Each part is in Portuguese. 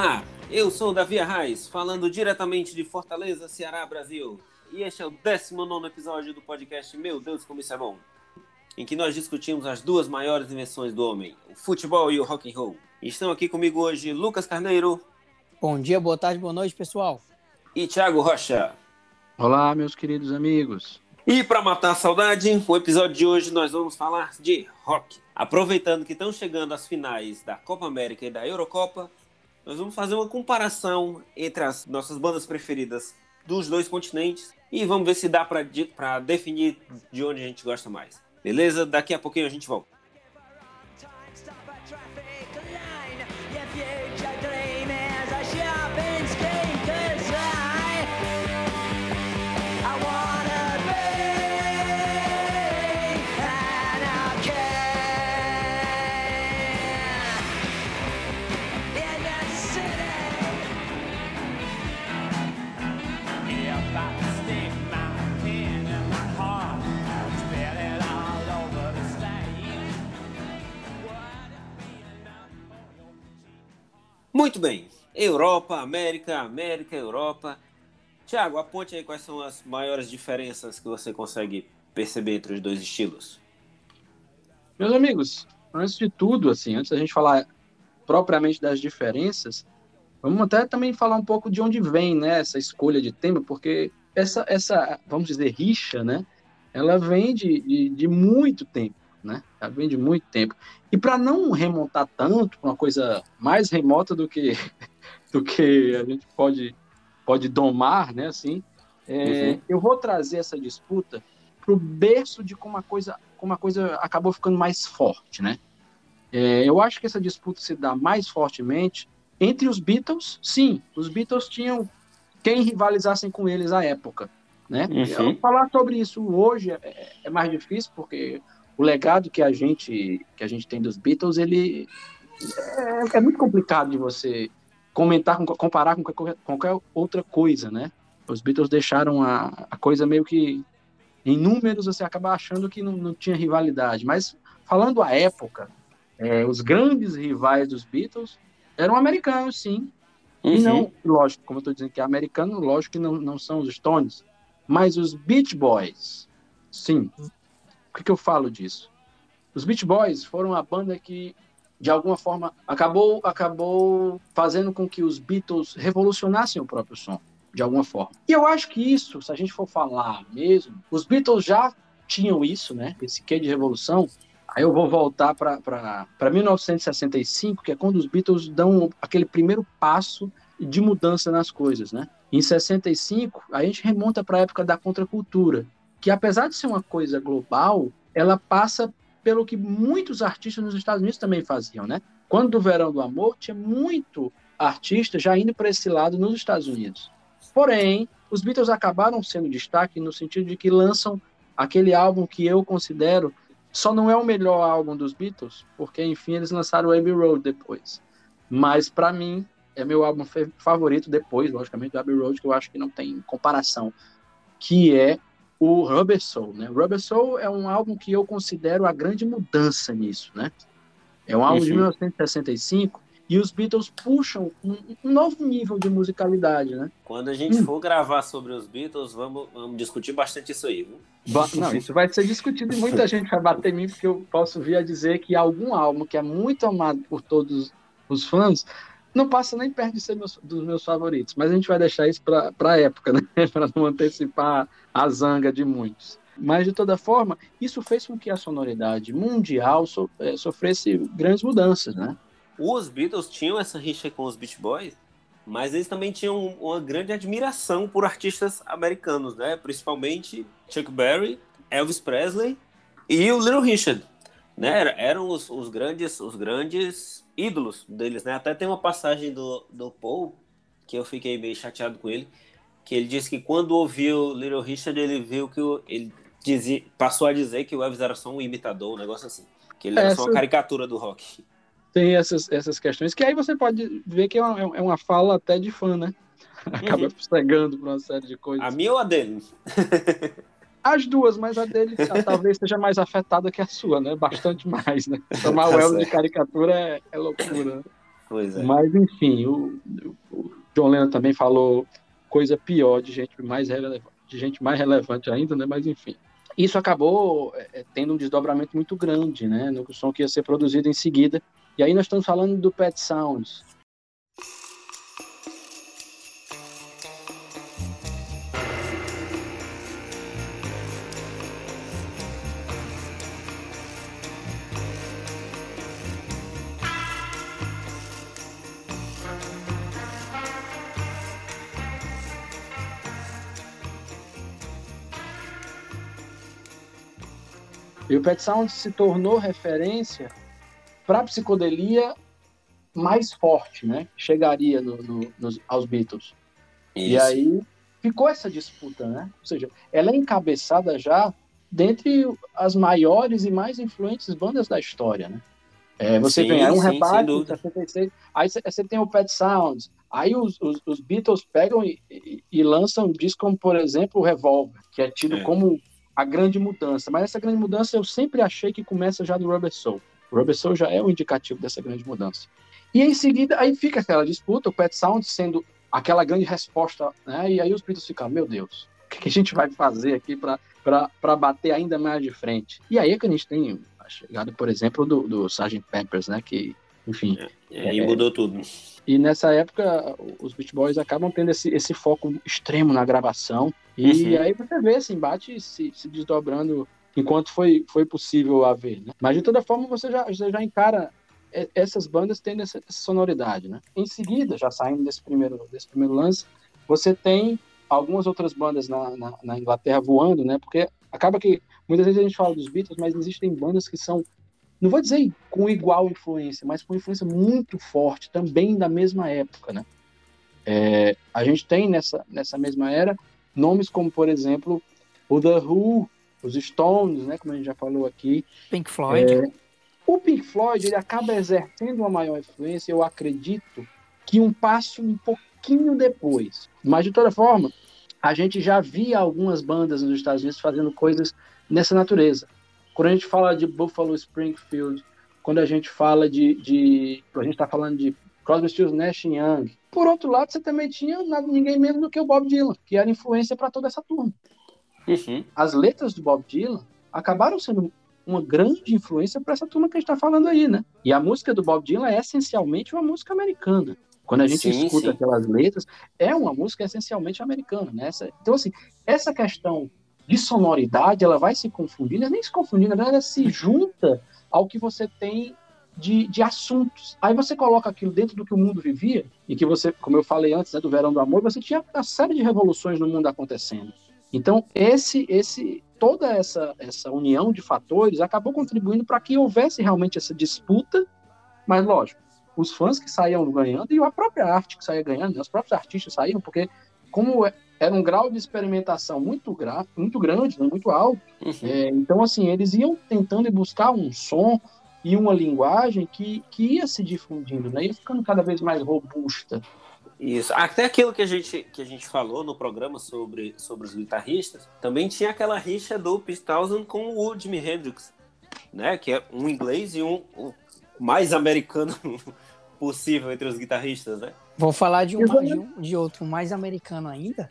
Olá, eu sou o Davi Arraes, falando diretamente de Fortaleza, Ceará, Brasil. E este é o 19 episódio do podcast Meu Deus, como isso é bom, em que nós discutimos as duas maiores invenções do homem, o futebol e o rock and roll. E estão aqui comigo hoje Lucas Carneiro. Bom dia, boa tarde, boa noite, pessoal. E Thiago Rocha. Olá, meus queridos amigos. E para matar a saudade, o episódio de hoje nós vamos falar de rock. Aproveitando que estão chegando as finais da Copa América e da Eurocopa, nós vamos fazer uma comparação entre as nossas bandas preferidas dos dois continentes e vamos ver se dá para definir de onde a gente gosta mais. Beleza? Daqui a pouquinho a gente volta. Muito bem. Europa, América, América, Europa. Tiago, aponte aí quais são as maiores diferenças que você consegue perceber entre os dois estilos. Meus amigos, antes de tudo, assim, antes da gente falar propriamente das diferenças, vamos até também falar um pouco de onde vem, né, essa escolha de tema, porque essa, essa vamos dizer, rixa, né, ela vem de, de, de muito tempo né? Já vem de muito tempo. E para não remontar tanto, uma coisa mais remota do que do que a gente pode pode domar, né? Assim, é, uhum. eu vou trazer essa disputa para o berço de como a coisa como a coisa acabou ficando mais forte, né? É, eu acho que essa disputa se dá mais fortemente entre os Beatles. Sim, os Beatles tinham quem rivalizassem com eles à época, né? Uhum. Falar sobre isso hoje é, é mais difícil porque o legado que a gente que a gente tem dos Beatles, ele é, é muito complicado de você comentar, comparar com qualquer, qualquer, outra coisa, né? Os Beatles deixaram a, a coisa meio que em números você acaba achando que não, não tinha rivalidade, mas falando a época, é, os grandes rivais dos Beatles eram americanos, sim. Uhum. E não, lógico, como eu estou dizendo que é americano, lógico que não, não são os Stones, mas os Beach Boys, sim que, que eu falo disso? Os Beach Boys foram a banda que, de alguma forma, acabou, acabou fazendo com que os Beatles revolucionassem o próprio som, de alguma forma. E eu acho que isso, se a gente for falar mesmo, os Beatles já tinham isso, né? Esse quê de revolução. Aí eu vou voltar para 1965, que é quando os Beatles dão aquele primeiro passo de mudança nas coisas, né? Em 65, a gente remonta para a época da contracultura, que apesar de ser uma coisa global, ela passa pelo que muitos artistas nos Estados Unidos também faziam, né? Quando do Verão do Amor, tinha muito artista já indo para esse lado nos Estados Unidos. Porém, os Beatles acabaram sendo destaque no sentido de que lançam aquele álbum que eu considero só não é o melhor álbum dos Beatles, porque enfim eles lançaram Abbey Road depois. Mas para mim é meu álbum favorito depois, logicamente, do Abbey Road, que eu acho que não tem comparação, que é o Rubber Soul, né? Rubber Soul é um álbum que eu considero a grande mudança nisso, né? É um álbum uhum. de 1965 e os Beatles puxam um, um, novo nível de musicalidade, né? Quando a gente hum. for gravar sobre os Beatles, vamos, vamos discutir bastante isso aí, viu? Não, isso vai ser discutido e muita gente vai bater em mim porque eu posso vir a dizer que algum álbum que é muito amado por todos os fãs não passa nem perto de ser meus, dos meus favoritos, mas a gente vai deixar isso para a época, né? para não antecipar a zanga de muitos. Mas, de toda forma, isso fez com que a sonoridade mundial so, é, sofresse grandes mudanças, né? Os Beatles tinham essa rixa com os Beach Boys, mas eles também tinham uma grande admiração por artistas americanos, né? Principalmente Chuck Berry, Elvis Presley e o Little Richard, né? Eram os, os grandes, os grandes ídolos deles, né? Até tem uma passagem do, do Paul que eu fiquei meio chateado com ele, que ele disse que quando ouviu Little Richard, ele viu que o, ele dizia, passou a dizer que o Elvis era só um imitador, um negócio assim. Que ele era Essa... só uma caricatura do rock. Tem essas, essas questões, que aí você pode ver que é uma, é uma fala até de fã, né? Acaba uhum. cegando para uma série de coisas. A minha ou a dele? As duas, mas a dele talvez seja mais afetada que a sua, né? Bastante mais, né? Chamar tá o Elvis de caricatura é, é loucura. Pois é. Mas, enfim, o, o John Lennon também falou coisa pior de gente mais relevante, de gente mais relevante ainda, né? Mas, enfim. Isso acabou é, tendo um desdobramento muito grande, né? No som que ia ser produzido em seguida. E aí nós estamos falando do Pet Sounds, E o Pet Sounds se tornou referência para a psicodelia mais forte, né? Chegaria no, no, nos, aos Beatles. Isso. E aí ficou essa disputa, né? Ou seja, ela é encabeçada já dentre as maiores e mais influentes bandas da história, né? É, você sim, vem, aí um sim, rebate, 76, aí você tem o Pet Sounds, aí os, os, os Beatles pegam e, e, e, lançam um disco como, por exemplo, o Revolver, que é tido é. como a grande mudança. Mas essa grande mudança eu sempre achei que começa já do Rubber Soul. O Rubber Soul já é o indicativo dessa grande mudança. E em seguida, aí fica aquela disputa, o Pet Sound sendo aquela grande resposta, né? E aí os Beatles ficam, meu Deus, o que a gente vai fazer aqui para bater ainda mais de frente? E aí é que a gente tem a chegada, por exemplo, do, do Sgt. Peppers, né? Que, enfim... É, e mudou tudo. E nessa época, os Beach Boys acabam tendo esse, esse foco extremo na gravação. E uhum. aí você vê esse embate se, se desdobrando enquanto foi, foi possível haver. Né? Mas de toda forma, você já, você já encara essas bandas tendo essa, essa, sonoridade. Né? Em seguida, já saindo desse primeiro, desse primeiro lance, você tem algumas outras bandas na, na, na Inglaterra voando, né? porque acaba que muitas vezes a gente fala dos Beatles, mas existem bandas que são não vou dizer com igual influência, mas com influência muito forte, também da mesma época, né? É, a gente tem nessa, nessa mesma era nomes como, por exemplo, o The Who, os Stones, né, como a gente já falou aqui. Pink Floyd. É, o Pink Floyd ele acaba exercendo uma maior influência, eu acredito, que um passo um pouquinho depois. Mas, de toda forma, a gente já via algumas bandas nos Estados Unidos fazendo coisas nessa natureza. Quando a gente fala de Buffalo Springfield, quando a gente fala de, de a gente está falando de Crosby, Stills, Nash Young. Por outro lado, você também tinha ninguém menos do que o Bob Dylan, que era influência para toda essa turma. Uhum. As letras do Bob Dylan acabaram sendo uma grande influência para essa turma que a gente está falando aí, né? E a música do Bob Dylan é essencialmente uma música americana. Quando a gente sim, escuta sim. aquelas letras, é uma música essencialmente americana, né? Então, assim, essa questão de sonoridade, ela vai se confundindo, ela nem se confundindo, ela se junta ao que você tem de, de assuntos. Aí você coloca aquilo dentro do que o mundo vivia, e que você, como eu falei antes, né, do Verão do Amor, você tinha uma série de revoluções no mundo acontecendo. Então, esse, esse, toda essa, essa união de fatores acabou contribuindo para que houvesse realmente essa disputa, mas lógico, os fãs que saíam ganhando e a própria arte que saía ganhando, né, os próprios artistas saíam, porque como é, era um grau de experimentação muito, gra muito grande, né, muito alto. Uhum. É, então, assim, eles iam tentando buscar um som e uma linguagem que, que ia se difundindo, né, ia ficando cada vez mais robusta. Isso. Até aquilo que a gente, que a gente falou no programa sobre, sobre os guitarristas, também tinha aquela rixa do Townsend com o Jimi Hendrix, né? Que é um inglês e um, um mais americano possível entre os guitarristas, né? Vou falar de, uma, de, um, de outro mais americano ainda,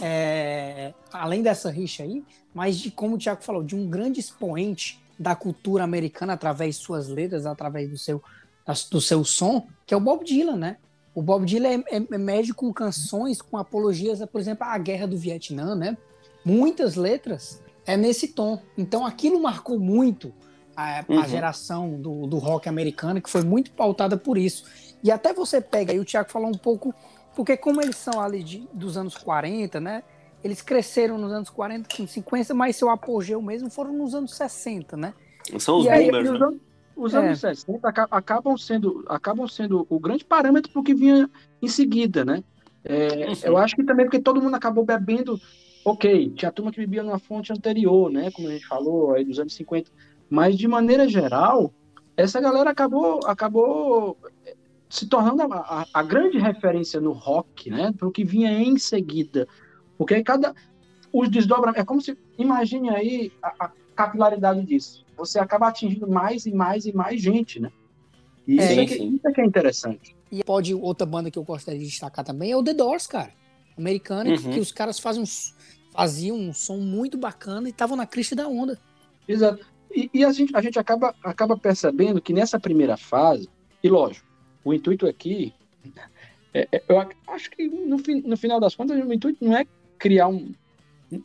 é, além dessa rixa aí, mas de como o Tiago falou, de um grande expoente da cultura americana através de suas letras, através do seu, do seu som, que é o Bob Dylan, né? O Bob Dylan é, é, é médico com canções, com apologias, por exemplo, à guerra do Vietnã, né? Muitas letras é nesse tom. Então aquilo marcou muito a, uhum. a geração do, do rock americano, que foi muito pautada por isso. E até você pega, aí o Tiago falou um pouco porque como eles são ali de, dos anos 40, né? Eles cresceram nos anos 40, 50, mas seu apogeu mesmo foram nos anos 60, né? São os e boomers, né? Os anos é. 60 acabam sendo, acabam sendo o grande parâmetro para o que vinha em seguida, né? É. Eu acho que também porque todo mundo acabou bebendo, ok, tinha turma que bebia numa fonte anterior, né? Como a gente falou, aí dos anos 50. Mas, de maneira geral, essa galera acabou, acabou se tornando a, a, a grande referência no rock, né, para o que vinha em seguida. Porque aí cada. Os desdobramentos. É como se. Imagine aí a, a, capilaridade disso. Você acaba atingindo mais e mais e mais gente, né? E é, isso, é que, isso é que é interessante. E pode outra banda que eu gostaria de destacar também é o The Doors, cara. Americana, uhum. que, que, os caras fazem um, faziam um som muito bacana e estavam na crista da onda. Exato. E, e, a, gente, a gente acaba, acaba percebendo que nessa primeira fase, e lógico, o intuito aqui, é, é, eu acho que no, no final das contas, o intuito não é criar um,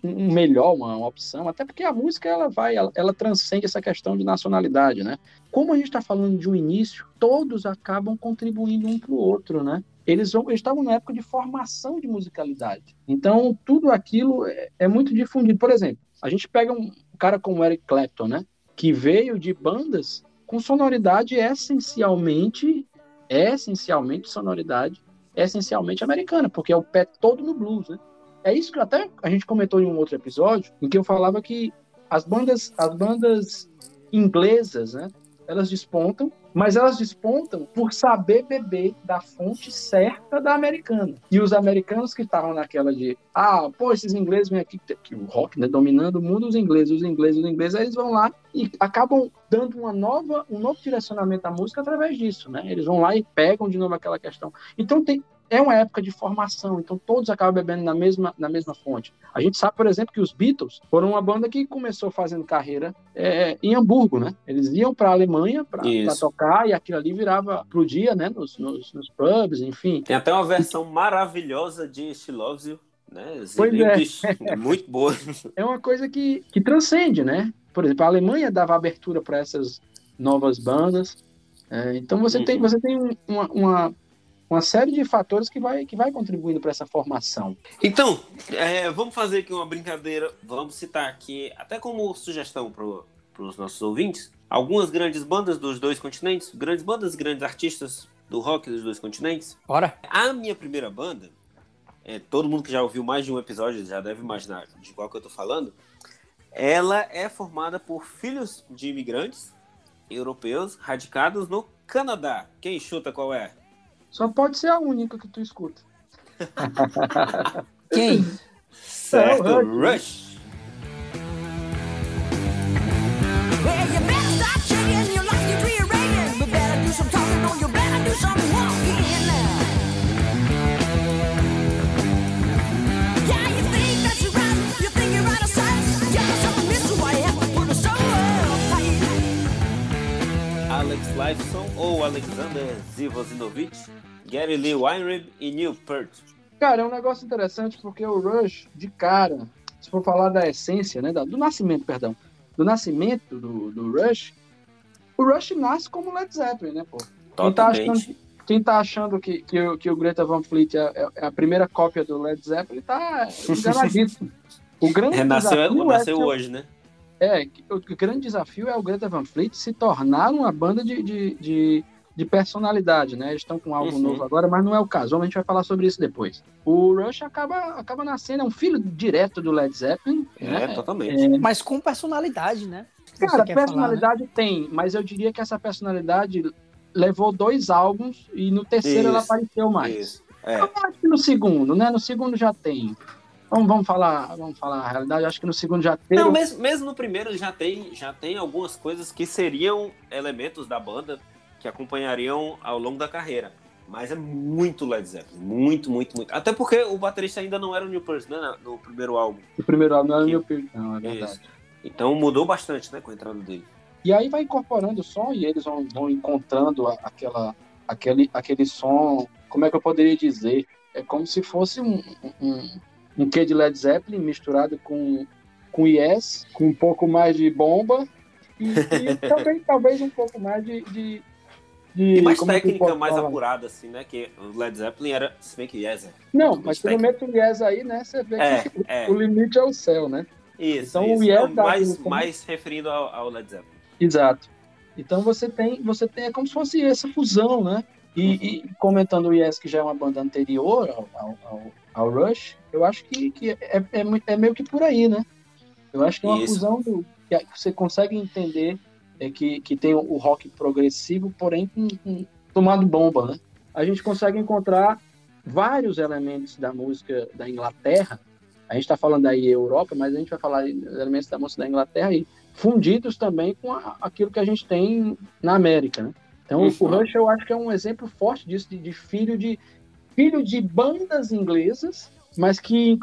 um melhor, uma, uma, opção, até porque a música ela vai, ela, ela transcende essa questão de nacionalidade, né? Como a gente está falando de um início, todos acabam contribuindo um para o outro, né? Eles, eles estavam na época de formação de musicalidade. Então, tudo aquilo é, é muito difundido. Por exemplo, a gente pega um cara como Eric Clapton, né? Que veio de bandas com sonoridade essencialmente, essencialmente sonoridade, essencialmente americana, porque é o pé todo no blues, né? É isso que até a gente comentou em um outro episódio, em que eu falava que as bandas, as bandas inglesas, né, elas despontam, mas elas despontam por saber beber da fonte certa da americana. E os americanos que estavam naquela de, ah, pô, esses ingleses vêm aqui, que o rock, né, dominando o mundo, os ingleses, os ingleses, os ingleses, aí eles vão lá e acabam dando uma nova, um novo direcionamento à música através disso, né? Eles vão lá e pegam de novo aquela questão. Então tem, é uma época de formação, então todos acabam bebendo na mesma, na mesma fonte. A gente sabe, por exemplo, que os Beatles foram uma banda que começou fazendo carreira é, em Hamburgo, né? Eles iam para a Alemanha para tocar e aquilo ali virava pro dia, né? Nos, nos, nos, pubs, enfim. Tem até uma versão maravilhosa de She Loves You, né? Pois é. Muito boa. É uma coisa que, que transcende, né? Por exemplo, a Alemanha dava abertura para essas novas bandas. É, então você uhum. tem, você tem uma, uma uma série de fatores que vai, que vai contribuindo para essa formação. Então, é, vamos fazer aqui uma brincadeira. Vamos citar aqui, até como sugestão para os nossos ouvintes, algumas grandes bandas dos dois continentes, grandes bandas, grandes artistas do rock dos dois continentes. Bora! A minha primeira banda, é, todo mundo que já ouviu mais de um episódio já deve imaginar de qual que eu estou falando. Ela é formada por filhos de imigrantes europeus radicados no Canadá. Quem chuta qual é? Só pode ser a única que tu escuta. Quem? Certo, é Rush. Alex Lifeson ou Alexander Zivosinovich Gary Lee Weinrib e Neil Peart. Cara, é um negócio interessante porque o Rush, de cara, se for falar da essência, né, do nascimento, perdão, do nascimento do, do Rush, o Rush nasce como Led Zeppelin, né, pô? Quem tá achando, quem tá achando que, que, o, que o Greta Van Fleet é, é, é a primeira cópia do Led Zeppelin tá enganadíssimo. o grande Renasceu, desafio nasceu é hoje, né? É, o grande desafio é o Greta Van Fleet se tornar uma banda de, de, de de personalidade, né? Eles estão com algo uhum. novo agora, mas não é o caso. A gente vai falar sobre isso depois. O Rush acaba, acaba nascendo, é um filho direto do Led Zeppelin. É, né? totalmente. É... Mas com personalidade, né? Cara, personalidade falar, né? tem, mas eu diria que essa personalidade levou dois álbuns e no terceiro isso, ela apareceu mais. Isso. É. Eu acho que no segundo, né? No segundo já tem. Vamos, vamos falar, vamos falar a realidade. Acho que no segundo já tem. Não, mesmo, mesmo no primeiro já tem, já tem algumas coisas que seriam elementos da banda que acompanhariam ao longo da carreira. Mas é muito Led Zeppelin, muito, muito, muito. Até porque o baterista ainda não era o Neil Peart, né, no primeiro álbum. O primeiro álbum não era o Neil Peart, não, é verdade. Isso. Então mudou bastante, né, com a entrada dele. E aí vai incorporando o som e eles vão, vão encontrando aquela, aquele, aquele som, como é que eu poderia dizer? É como se fosse um, um, um quê de Led Zeppelin misturado com, com Yes, com um pouco mais de bomba e, e também talvez um pouco mais de, de de, e mais técnica, mais falar? apurada, assim, né? Que o Led Zeppelin era, se bem que Yes é Não, mas não mete o Yes aí, né? Você vê é, que é. o limite é o céu, né? Isso, então isso. o Yes não, mais, como... mais referindo ao, ao, Led Zeppelin. Exato. Então você tem, você tem, é como se fosse essa fusão, né? E, e comentando o Yes, que já é uma banda anterior ao, ao, ao Rush, eu acho que, que é, é, é, meio que por aí, né? Eu acho que é uma isso. fusão do, que você consegue entender é que, que tem o rock progressivo, porém com, com, tomado bomba, né? A gente consegue encontrar vários elementos da música da Inglaterra, a gente está falando aí Europa, mas a gente vai falar elementos da música da Inglaterra e fundidos também com a, aquilo que a gente tem na América, né? Então, uhum. o Rush eu acho que é um exemplo forte disso, de, de, filho de filho de bandas inglesas, mas que,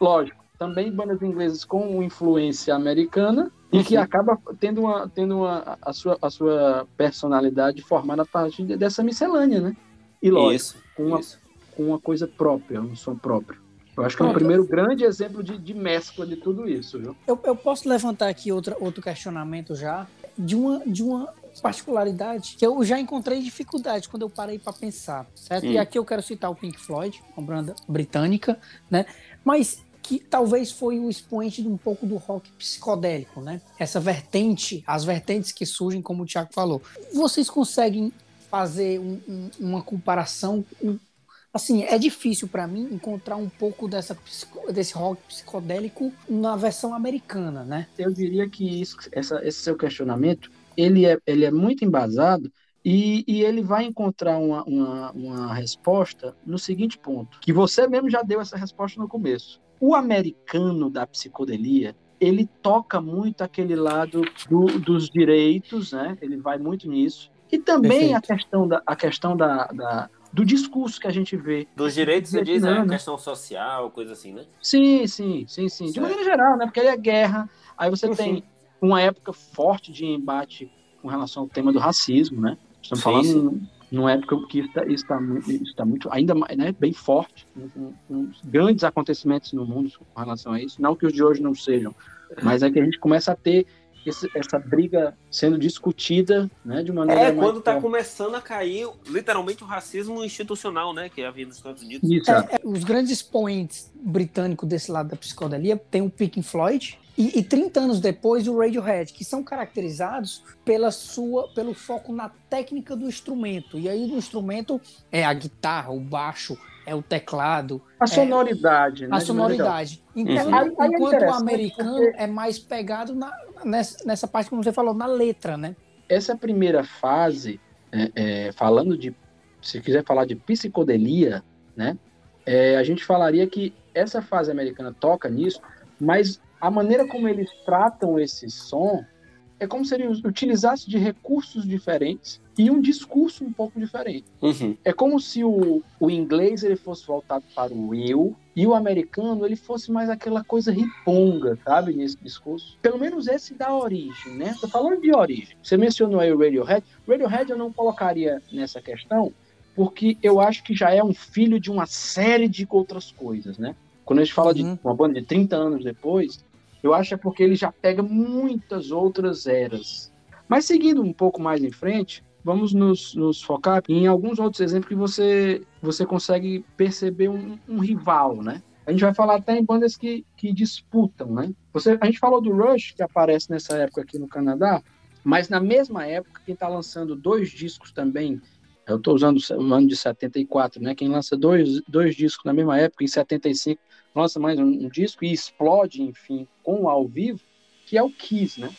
lógico, também bandas inglesas com influência americana e que uhum. acaba tendo, uma, tendo uma, a, sua, a sua personalidade formada a partir dessa miscelânea, né? E lógico, isso, com, uma, isso. com uma coisa própria, um som próprio. Eu acho que é o primeiro grande exemplo de, de mescla de tudo isso. Viu? Eu, eu posso levantar aqui outra, outro questionamento já, de uma, de uma particularidade que eu já encontrei dificuldade quando eu parei para pensar, certo? Hum. E aqui eu quero citar o Pink Floyd, uma banda britânica, né? Mas que talvez foi o expoente de um pouco do rock psicodélico, né? Essa vertente, as vertentes que surgem, como o Thiago falou. Vocês conseguem fazer um, um, uma comparação um, assim, é difícil para mim encontrar um pouco dessa, desse rock psicodélico na versão americana, né? Eu diria que isso, essa, esse seu questionamento, ele é, ele é muito embasado e, e ele vai encontrar uma, uma, uma resposta no seguinte ponto, que você mesmo já deu essa resposta no começo. O americano da psicodelia, ele toca muito aquele lado do, dos direitos, né? Ele vai muito nisso. E também a questão da, a questão da, da do discurso que a gente vê. Dos direitos, você diz, é questão social, coisa assim, né? Sim, sim, sim, sim. Certo. De maneira geral, né? Porque aí é guerra, aí você tem uma época forte de embate com relação ao tema do racismo, né? Estamos sim, falando sim. numa época que está, está, está muito, ainda né, bem forte, grandes acontecimentos no mundo com relação a isso. Não que os de hoje não sejam, mas é que a gente começa a ter esse, essa briga sendo discutida, né, de maneira É, quando está começando a cair, literalmente, o racismo institucional, né, que havia nos Estados Unidos. Isso. É, é, os grandes expoentes britânicos desse lado da psicodelia tem o Pink Floyd, e, e 30 anos depois o Radiohead, que são caracterizados pela sua, pelo foco na técnica do instrumento. E aí no instrumento é a guitarra, o baixo, é o teclado. A sonoridade, é, né? A sonoridade. Então, uhum. enquanto o americano porque... é mais pegado na, nessa, nessa parte, como você falou, na letra, né? Essa primeira fase, é, é, falando de, se quiser falar de psicodelia, né? É, a gente falaria que essa fase americana toca nisso, mas a maneira como eles tratam esse som é como se ele utilizasse de recursos diferentes e um discurso um pouco diferente. Uhum. É como se o, o inglês ele fosse voltado para o eu e o americano ele fosse mais aquela coisa riponga, sabe, nesse discurso. Pelo menos esse da origem, né? Tô falando de origem. Você mencionou aí o Radiohead. Radiohead eu não colocaria nessa questão porque eu acho que já é um filho de uma série de outras coisas, né? Quando a gente fala uhum. de uma banda de 30 anos depois, eu acho que é porque ele já pega muitas outras eras. Mas seguindo um pouco mais em frente, vamos nos, nos focar em alguns outros exemplos que você, você consegue perceber um, um, rival, né? A gente vai falar até em bandas que, que disputam, né? Você, a gente falou do Rush, que aparece nessa época aqui no Canadá, mas na mesma época, quem está lançando dois discos também, eu estou usando o ano de 74, né? Quem lança dois, dois discos na mesma época, em 75, lança mais um, um disco e explode, enfim, com o ao vivo, que é o Kiss, né?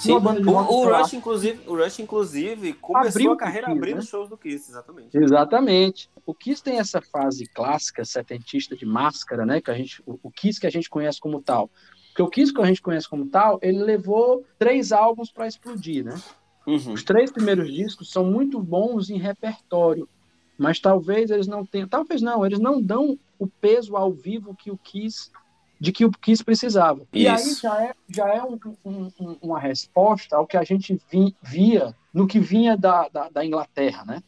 Sim, uma banda de rock o, o Rush, inclusive, o Rush, inclusive, começou Abriu a carreira Kiss, abrindo né? shows do Kiss, exatamente. Exatamente. O Kiss tem essa fase clássica, setentista de máscara, né? Que a gente, o, o Kiss que a gente conhece como tal. Porque o Kiss que a gente conhece como tal, ele levou três álbuns para explodir, né? Uhum. Os três primeiros discos são muito bons em repertório, mas talvez eles não tenham, talvez não, eles não dão o peso ao vivo que o Kiss de que o Kiss precisava. Isso. E aí já é, já é um, um, uma resposta ao que a gente vi, via no que vinha da, da, da, Inglaterra, né?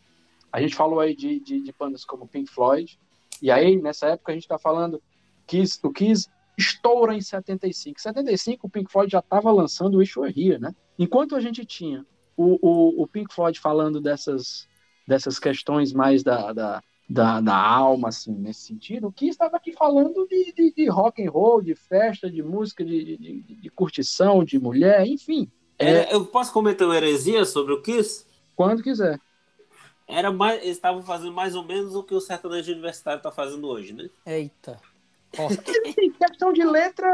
A gente falou aí de, de, de bandas como Pink Floyd, e aí nessa época a gente está falando que o Kiss estoura em 75. Em 75 o Pink Floyd já estava lançando o Were Here, né? Enquanto a gente tinha o, o, o Pink Floyd falando dessas, dessas questões mais da, da da, da alma, assim, nesse sentido, o que estava aqui falando de, de, de, rock and roll, de festa, de música, de, de, de curtição, de mulher, enfim. É, eu posso comentar uma heresia sobre o Kiss? Quando quiser. Era mais, eles estavam fazendo mais ou menos o que o sertanejo universitário está fazendo hoje, né? Eita. Em questão de letra,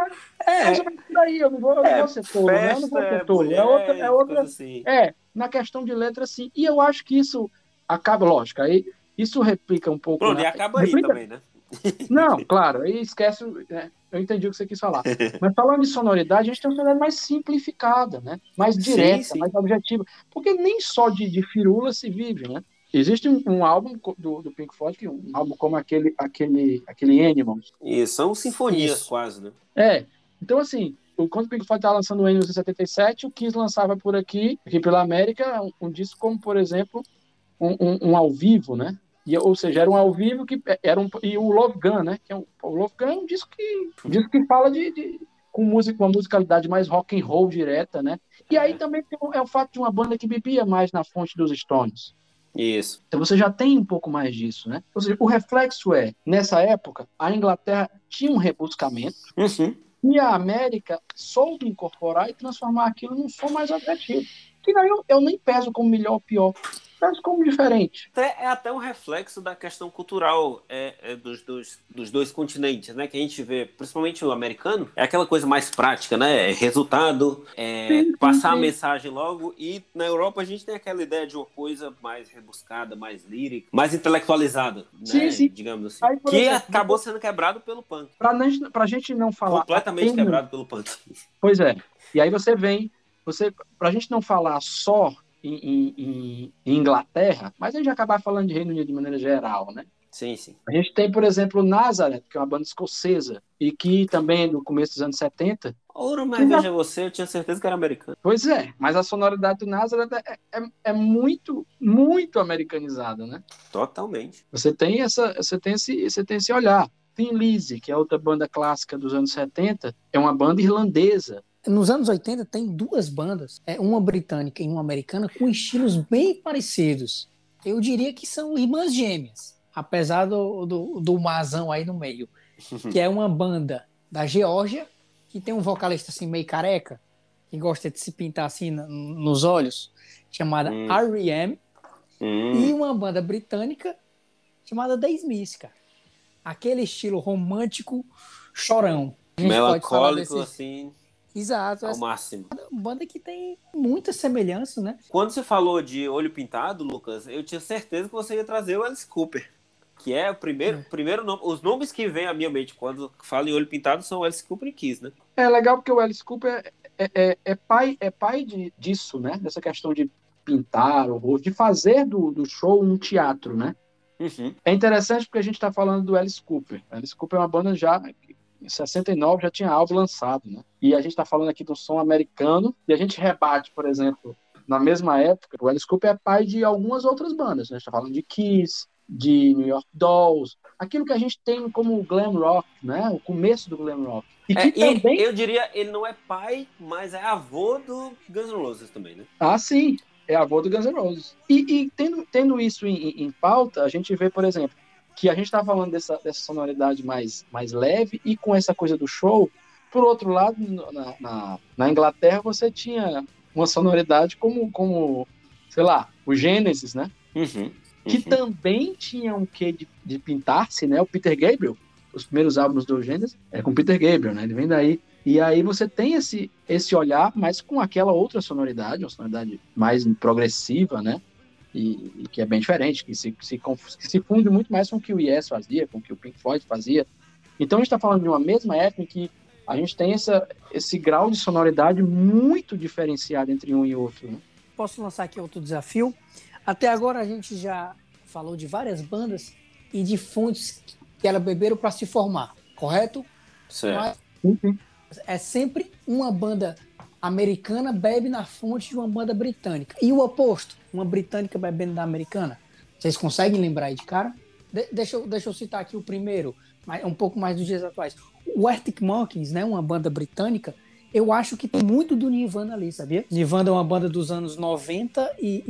é, mais ou menos por aí. Eu não vou, eu não vou ser tolo, né? Eu não vou ser tolo. É outra, é outra. Assim. É, na questão de letra, sim. E eu acho que isso acaba, lógico, aí isso replica um pouco. Pronto, na... e acaba aí replica... também, né? Não, claro, aí esquece. Né? Eu entendi o que você quis falar. Mas falando de sonoridade, a gente tem uma sonoridade mais simplificada, né? Mais direta, sim, sim. mais objetiva. Porque nem só de, de firula se vive, né? Existe um, um álbum do, do, Pink Floyd, um álbum como aquele, aquele, aquele Animals. Isso, são sinfonias Isso. quase, né? É. Então, assim, quando o Pink Floyd estava lançando o Animals em 77, o Kiss lançava por aqui, aqui pela América, um, um disco como, por exemplo, um, um- um ao vivo, né? E, ou seja, era um ao vivo que era um e o Love Gun, né? Que é um, o Love Gun é um disco que disco que fala de, de- com música, uma musicalidade mais rock and roll direta, né? E aí também tem o- é o fato de uma banda que bebia mais na fonte dos Stones. Isso. Então você já tem um pouco mais disso, né? Ou seja, o reflexo é, nessa época, a Inglaterra tinha um rebuscamento Uhum. e a América soube incorporar e transformar aquilo num som mais objetivo. Que daí eu, eu nem peso como melhor ou pior, peso como diferente. É até um reflexo da questão cultural é, é, dos, dos, dos dois continentes, né? Que a gente vê, principalmente o americano, é aquela coisa mais prática, né? É resultado, é Sim, sim, passar a sim. mensagem logo. E na Europa a gente tem aquela ideia de uma coisa mais rebuscada, mais lírica, mais intelectualizada, né? Sim, sim. Digamos assim. Aí, que exemplo, acabou sendo quebrado pelo punk. Pra, gente- pra gente não falar. Completamente quebrado pelo punk. Pois é. E aí você vem, você, pra gente não falar só em, em- Inglaterra, mas a gente acabar falando de Reino Unido de maneira geral, né? Sim, sim. A gente tem, por exemplo, Nazareth, que é uma banda escocesa, e que também no começo dos anos 70. Ouro, mas veja você, eu tinha certeza que era americano. Pois é, mas a sonoridade do Nazareth é, é, é muito, muito americanizada, né? Totalmente. Você tem, essa, você tem, esse, você tem esse olhar. Tem Lizzy, que é outra banda clássica dos anos 70, é uma banda irlandesa. Nos anos 80 tem duas bandas, é uma britânica e uma americana, com estilos bem parecidos. Eu diria que são irmãs gêmeas, apesar do, do, do mazão aí no meio. Que é uma banda da Geórgia, que tem um vocalista assim meio careca, que gosta de se pintar assim nos olhos, chamada Hum. R.E.M. Hum, E uma banda britânica chamada The Smiths, cara. Aquele estilo romântico chorão. Melancólico, desse- assim, Exato, ao máximo. banda que tem muita semelhança, né? Quando você falou de olho pintado, Lucas, eu tinha certeza que você ia trazer o Alice Cooper. Que é o primeiro, primeiro nome. Os nomes que vêm à minha mente quando falo em olho pintado são Alice Cooper e Kiss, né? É legal porque o Alice Cooper é, é, é pai, é pai de, disso, né? Dessa questão de pintar o rosto, de fazer do, do show um teatro, né? Uhum. É interessante porque a gente está falando do Alice Cooper. Alice Cooper é uma banda já em 69 já tinha álbum lançado, né? E a gente está falando aqui do som americano e a gente rebate, por exemplo, na mesma época, o Alice Cooper é pai de algumas outras bandas, né? A gente está falando de Kiss, de New York Dolls, aquilo que a gente tem como glam rock, né? O começo do glam rock. E que É, e ele- também eu diria, ele não é pai, mas é avô do Guns N' Roses também, né? Ah, sim, é avô do Guns N' Roses. E, e tendo, tendo isso em, em- em pauta, a gente vê, por exemplo, que a gente está falando dessa, dessa sonoridade mais, mais leve e com essa coisa do show. Por outro lado, na, na, na Inglaterra, você tinha uma sonoridade como, como sei lá, o Genesis, né? Uhum. Que Uhum. também tinha um quê de, de pintar-se, né? O Peter Gabriel, os primeiros álbuns do Genesis, é com Peter Gabriel, né? Ele vem daí. E aí você tem esse, esse olhar, mas com aquela outra sonoridade, uma sonoridade mais progressiva, né? E, e que é bem diferente, que se, se, se funde muito mais com o que o Yes fazia, com o que o Pink Floyd fazia. Então a gente está falando de uma mesma época em que a gente tem essa, esse grau de sonoridade muito diferenciado entre um e outro. Né? Posso lançar aqui outro desafio? Até agora a gente já falou de várias bandas e de fontes que elas beberam para se formar, correto? Certo. Mas é sempre uma banda americana bebe na fonte de uma banda britânica. E o oposto, uma britânica bebendo da americana. Vocês conseguem lembrar aí de cara? De- deixa, eu, deixa eu citar aqui o primeiro, mas um pouco mais dos dias atuais. O Arctic Monkeys, né, uma banda britânica, eu acho que tem muito do Nirvana ali, sabia? Nirvana é uma banda dos anos 90 e,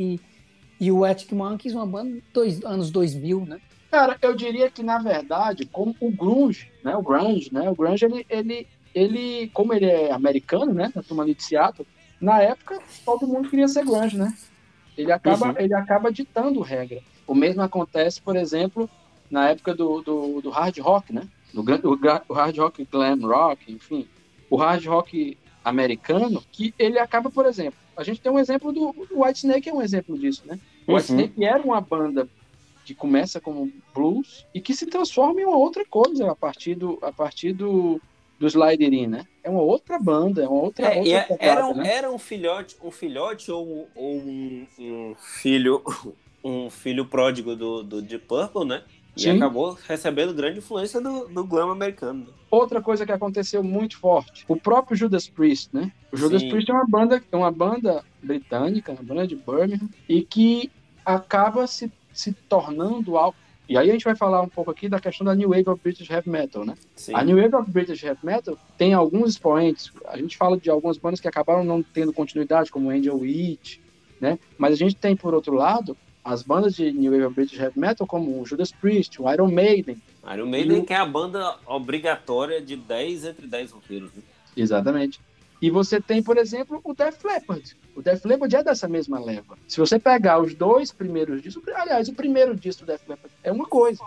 e, e o Arctic Monkeys uma banda dos anos 2000, né? Cara, eu diria que na verdade, como o grunge, né, o grunge, né, o grunge ele, ele, ele, como ele é americano, né, da turma ali de Seattle, na época todo mundo queria ser grunge, né? Ele acaba, uhum. ele acaba ditando regra. O mesmo acontece, por exemplo, na época do, do, do hard rock, né? Do, o, hard rock glam rock, enfim. O hard rock americano, que ele acaba, por exemplo, a gente tem um exemplo do, White Snake, é um exemplo disso, né? O White uhum. Snake era uma banda que começa como blues e que se transforma em uma outra coisa a partir do, a partir do, do Sliderin, né? É uma outra banda, é uma outra, é, outra é, era, um, né? era um filhote, um filhote ou, ou um, um, filho um filho pródigo do, do Deep Purple, né? E Sim. acabou recebendo grande influência do, do glam americano. Outra coisa que aconteceu muito forte, o próprio Judas Priest, né? O Judas Sim. Priest é uma banda, é uma banda britânica, uma banda de Birmingham, e que acaba se, se tornando algo. E aí a gente vai falar um pouco aqui da questão da New Wave of British Heavy Metal, né? Sim. A New Wave of British Heavy Metal tem alguns expoentes. A gente fala de algumas bandas que acabaram não tendo continuidade, como Angel Witch, né? Mas a gente tem, por outro lado, as bandas de New Wave of British Heavy Metal, como o Judas Priest, o Iron Maiden. Iron Maiden, que é a banda obrigatória de 10 entre 10 roqueiros. Né? Exatamente. E você tem, por exemplo, o Def Leppard. O Def Leppard é dessa mesma leva. Se você pegar os dois primeiros discos, aliás, o primeiro disco do Def Leppard é uma coisa.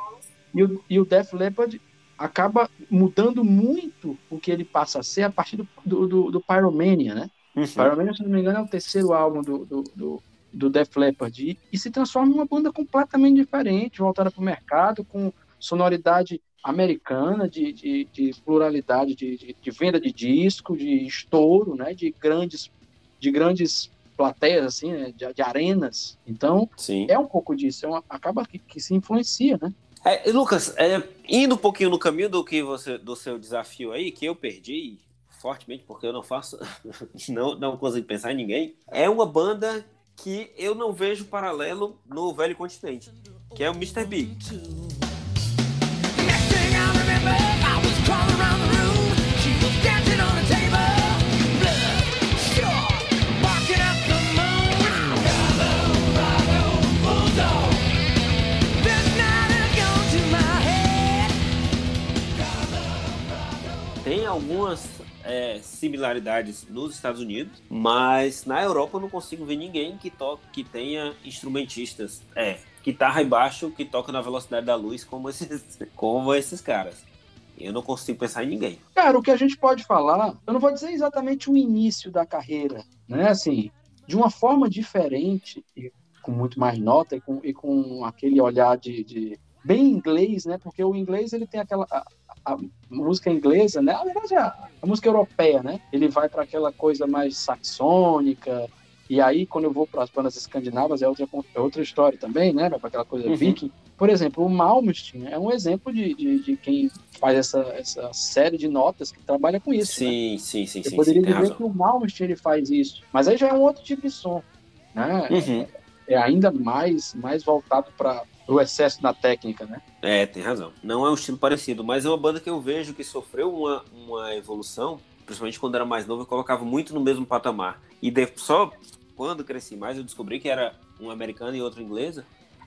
E o, e o Def Leppard acaba mudando muito o que ele passa a ser a partir do, do, do, do Pyromania, né? Uhum. Pyromania, se não me engano, é o terceiro álbum do, do, do, do Def Leppard e, e, se transforma em uma banda completamente diferente, voltada para o mercado, com sonoridade americana, de, de, de pluralidade de, de, venda de disco, de estouro, né, de grandes, de grandes plateias, assim, né, de, de arenas. Então, Sim. é um pouco disso, é uma, acaba que, que se influencia, né? É, Lucas, é, indo um pouquinho no caminho do que você do seu desafio aí, que eu perdi fortemente porque eu não faço, não não consigo pensar em ninguém. É uma banda que eu não vejo paralelo no velho continente, que é o Mr. Big. Algumas é, similaridades nos Estados Unidos, mas na Europa eu não consigo ver ninguém que toque, que tenha instrumentistas, é, guitarra e baixo que toca na velocidade da luz como esses, como esses caras. Eu não consigo pensar em ninguém. Cara, o que a gente pode falar, eu não vou dizer exatamente o início da carreira, né? Assim, de uma forma diferente e com muito mais nota e com, e com aquele olhar de, de bem inglês, né? Porque o inglês ele tem aquela a música inglesa, né? Na verdade, a, a música europeia, né? Ele vai para aquela coisa mais saxônica. E aí, quando eu vou para as bandas escandinavas, é outra, é outra história também, né? Vai para aquela coisa uhum. viking. Por exemplo, o Malmsteen é um exemplo de, de, de, quem faz essa, essa série de notas que trabalha com isso. Sim, né? sim, sim. Eu sim, poderia sim, dizer razão. que o Malmsteen ele faz isso. Mas aí já é um outro tipo de som. Né? Uhum. É, é ainda mais, mais voltado para o excesso na técnica, né? É, tem razão. Não é um estilo parecido, mas é uma banda que eu vejo que sofreu uma, uma evolução, principalmente quando era mais novo, eu colocava muito no mesmo patamar. E de, só quando cresci mais, eu descobri que era uma americana e outra inglesa.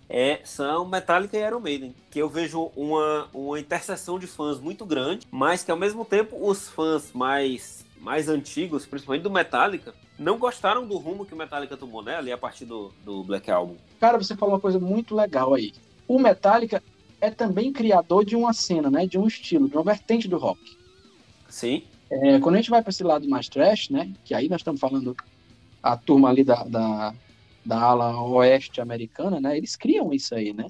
É, são Metallica e Iron Maiden, que eu vejo uma, uma interseção de fãs muito grande, mas que ao mesmo tempo os fãs mais, mais antigos, principalmente do Metallica, não gostaram do rumo que o Metallica tomou, né? Ali a partir do, do Black Album. Cara, você falou uma coisa muito legal aí. O Metallica é também criador de uma cena, né? De um estilo, de uma vertente do rock. Sim. É, quando a gente vai para esse lado mais trash, né? Que aí nós estamos falando a turma ali da, da, da ala oeste americana, né? Eles criam isso aí, né?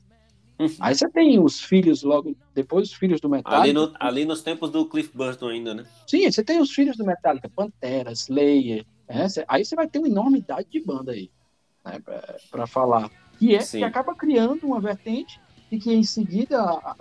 Uhum. Aí você tem os filhos logo depois os filhos do Metallica. Ali, no, ali nos tempos do Cliff Burton ainda, né? Sim, você tem os filhos do Metallica, Pantera, Slayer, é, cê, aí você vai ter uma enormidade de banda aí, né, para falar. Que é Sim. que acaba criando uma vertente e que em seguida a,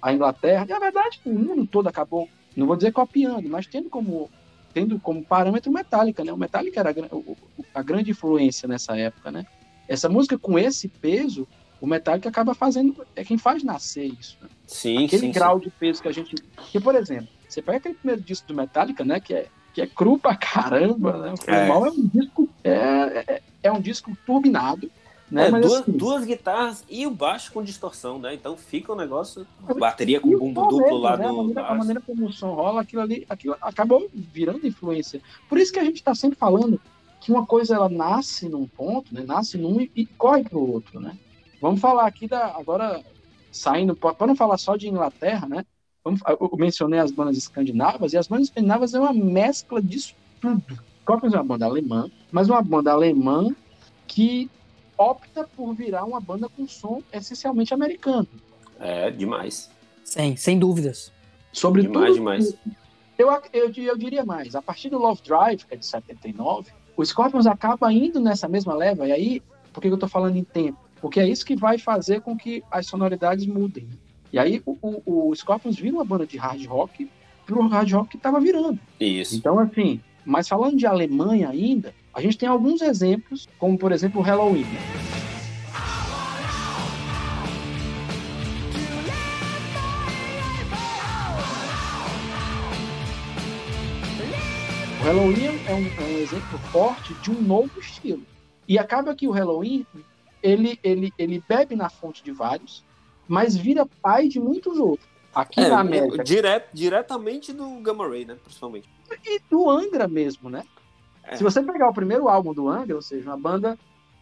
a Inglaterra, na verdade o mundo todo acabou, não vou dizer copiando, mas tendo como tendo como parâmetro Metallica, né? O Metallica era a, a grande influência nessa época, né? Essa música com esse peso, o Metallica acaba fazendo, é quem faz nascer isso. Né? Sim, Aquele sim, grau sim. de peso que a gente. Que, por exemplo, você pega aquele primeiro disco do Metallica, né? Que é que é cru pra caramba, né? O é. é um disco, é, é, é, um disco turbinado, né? É, duas, assim, duas guitarras e o baixo com distorção, né? Então fica um negócio, bateria com bumbo duplo lá né? do a maneira, a maneira como o som rola, aquilo ali, aquilo acabou virando influência. Por isso que a gente está sempre falando que uma coisa ela nasce num ponto, né? Nasce num e, e corre para o outro, né? Vamos falar aqui da agora saindo para não falar só de Inglaterra, né? Vamos, eu mencionei as bandas escandinavas e as bandas escandinavas é uma mescla disso tudo. Scorpions é uma banda alemã, mas uma banda alemã que opta por virar uma banda com som essencialmente americano. É, demais. Sim, sem dúvidas. Sobretudo, demais, demais. Eu, eu, eu diria mais, a partir do Love Drive, que é de 79, o Scorpions acaba indo nessa mesma leva, e aí, por que eu tô falando em tempo? Porque é isso que vai fazer com que as sonoridades mudem. E aí o, o, o Scorpions vira uma banda de hard rock pro hard rock que tava virando. Isso. Então, assim, mas falando de Alemanha ainda, a gente tem alguns exemplos, como por exemplo o Halloween. O Halloween é um, é um exemplo forte de um novo estilo. E acaba que o Halloween ele, ele, ele bebe na fonte de vários, mas vira pai de muitos outros. Aqui É, na América. dire- diretamente do Gamma Ray, né? Principalmente. E do Angra mesmo, né? É. Se você pegar o primeiro álbum do Angra, ou seja, uma banda,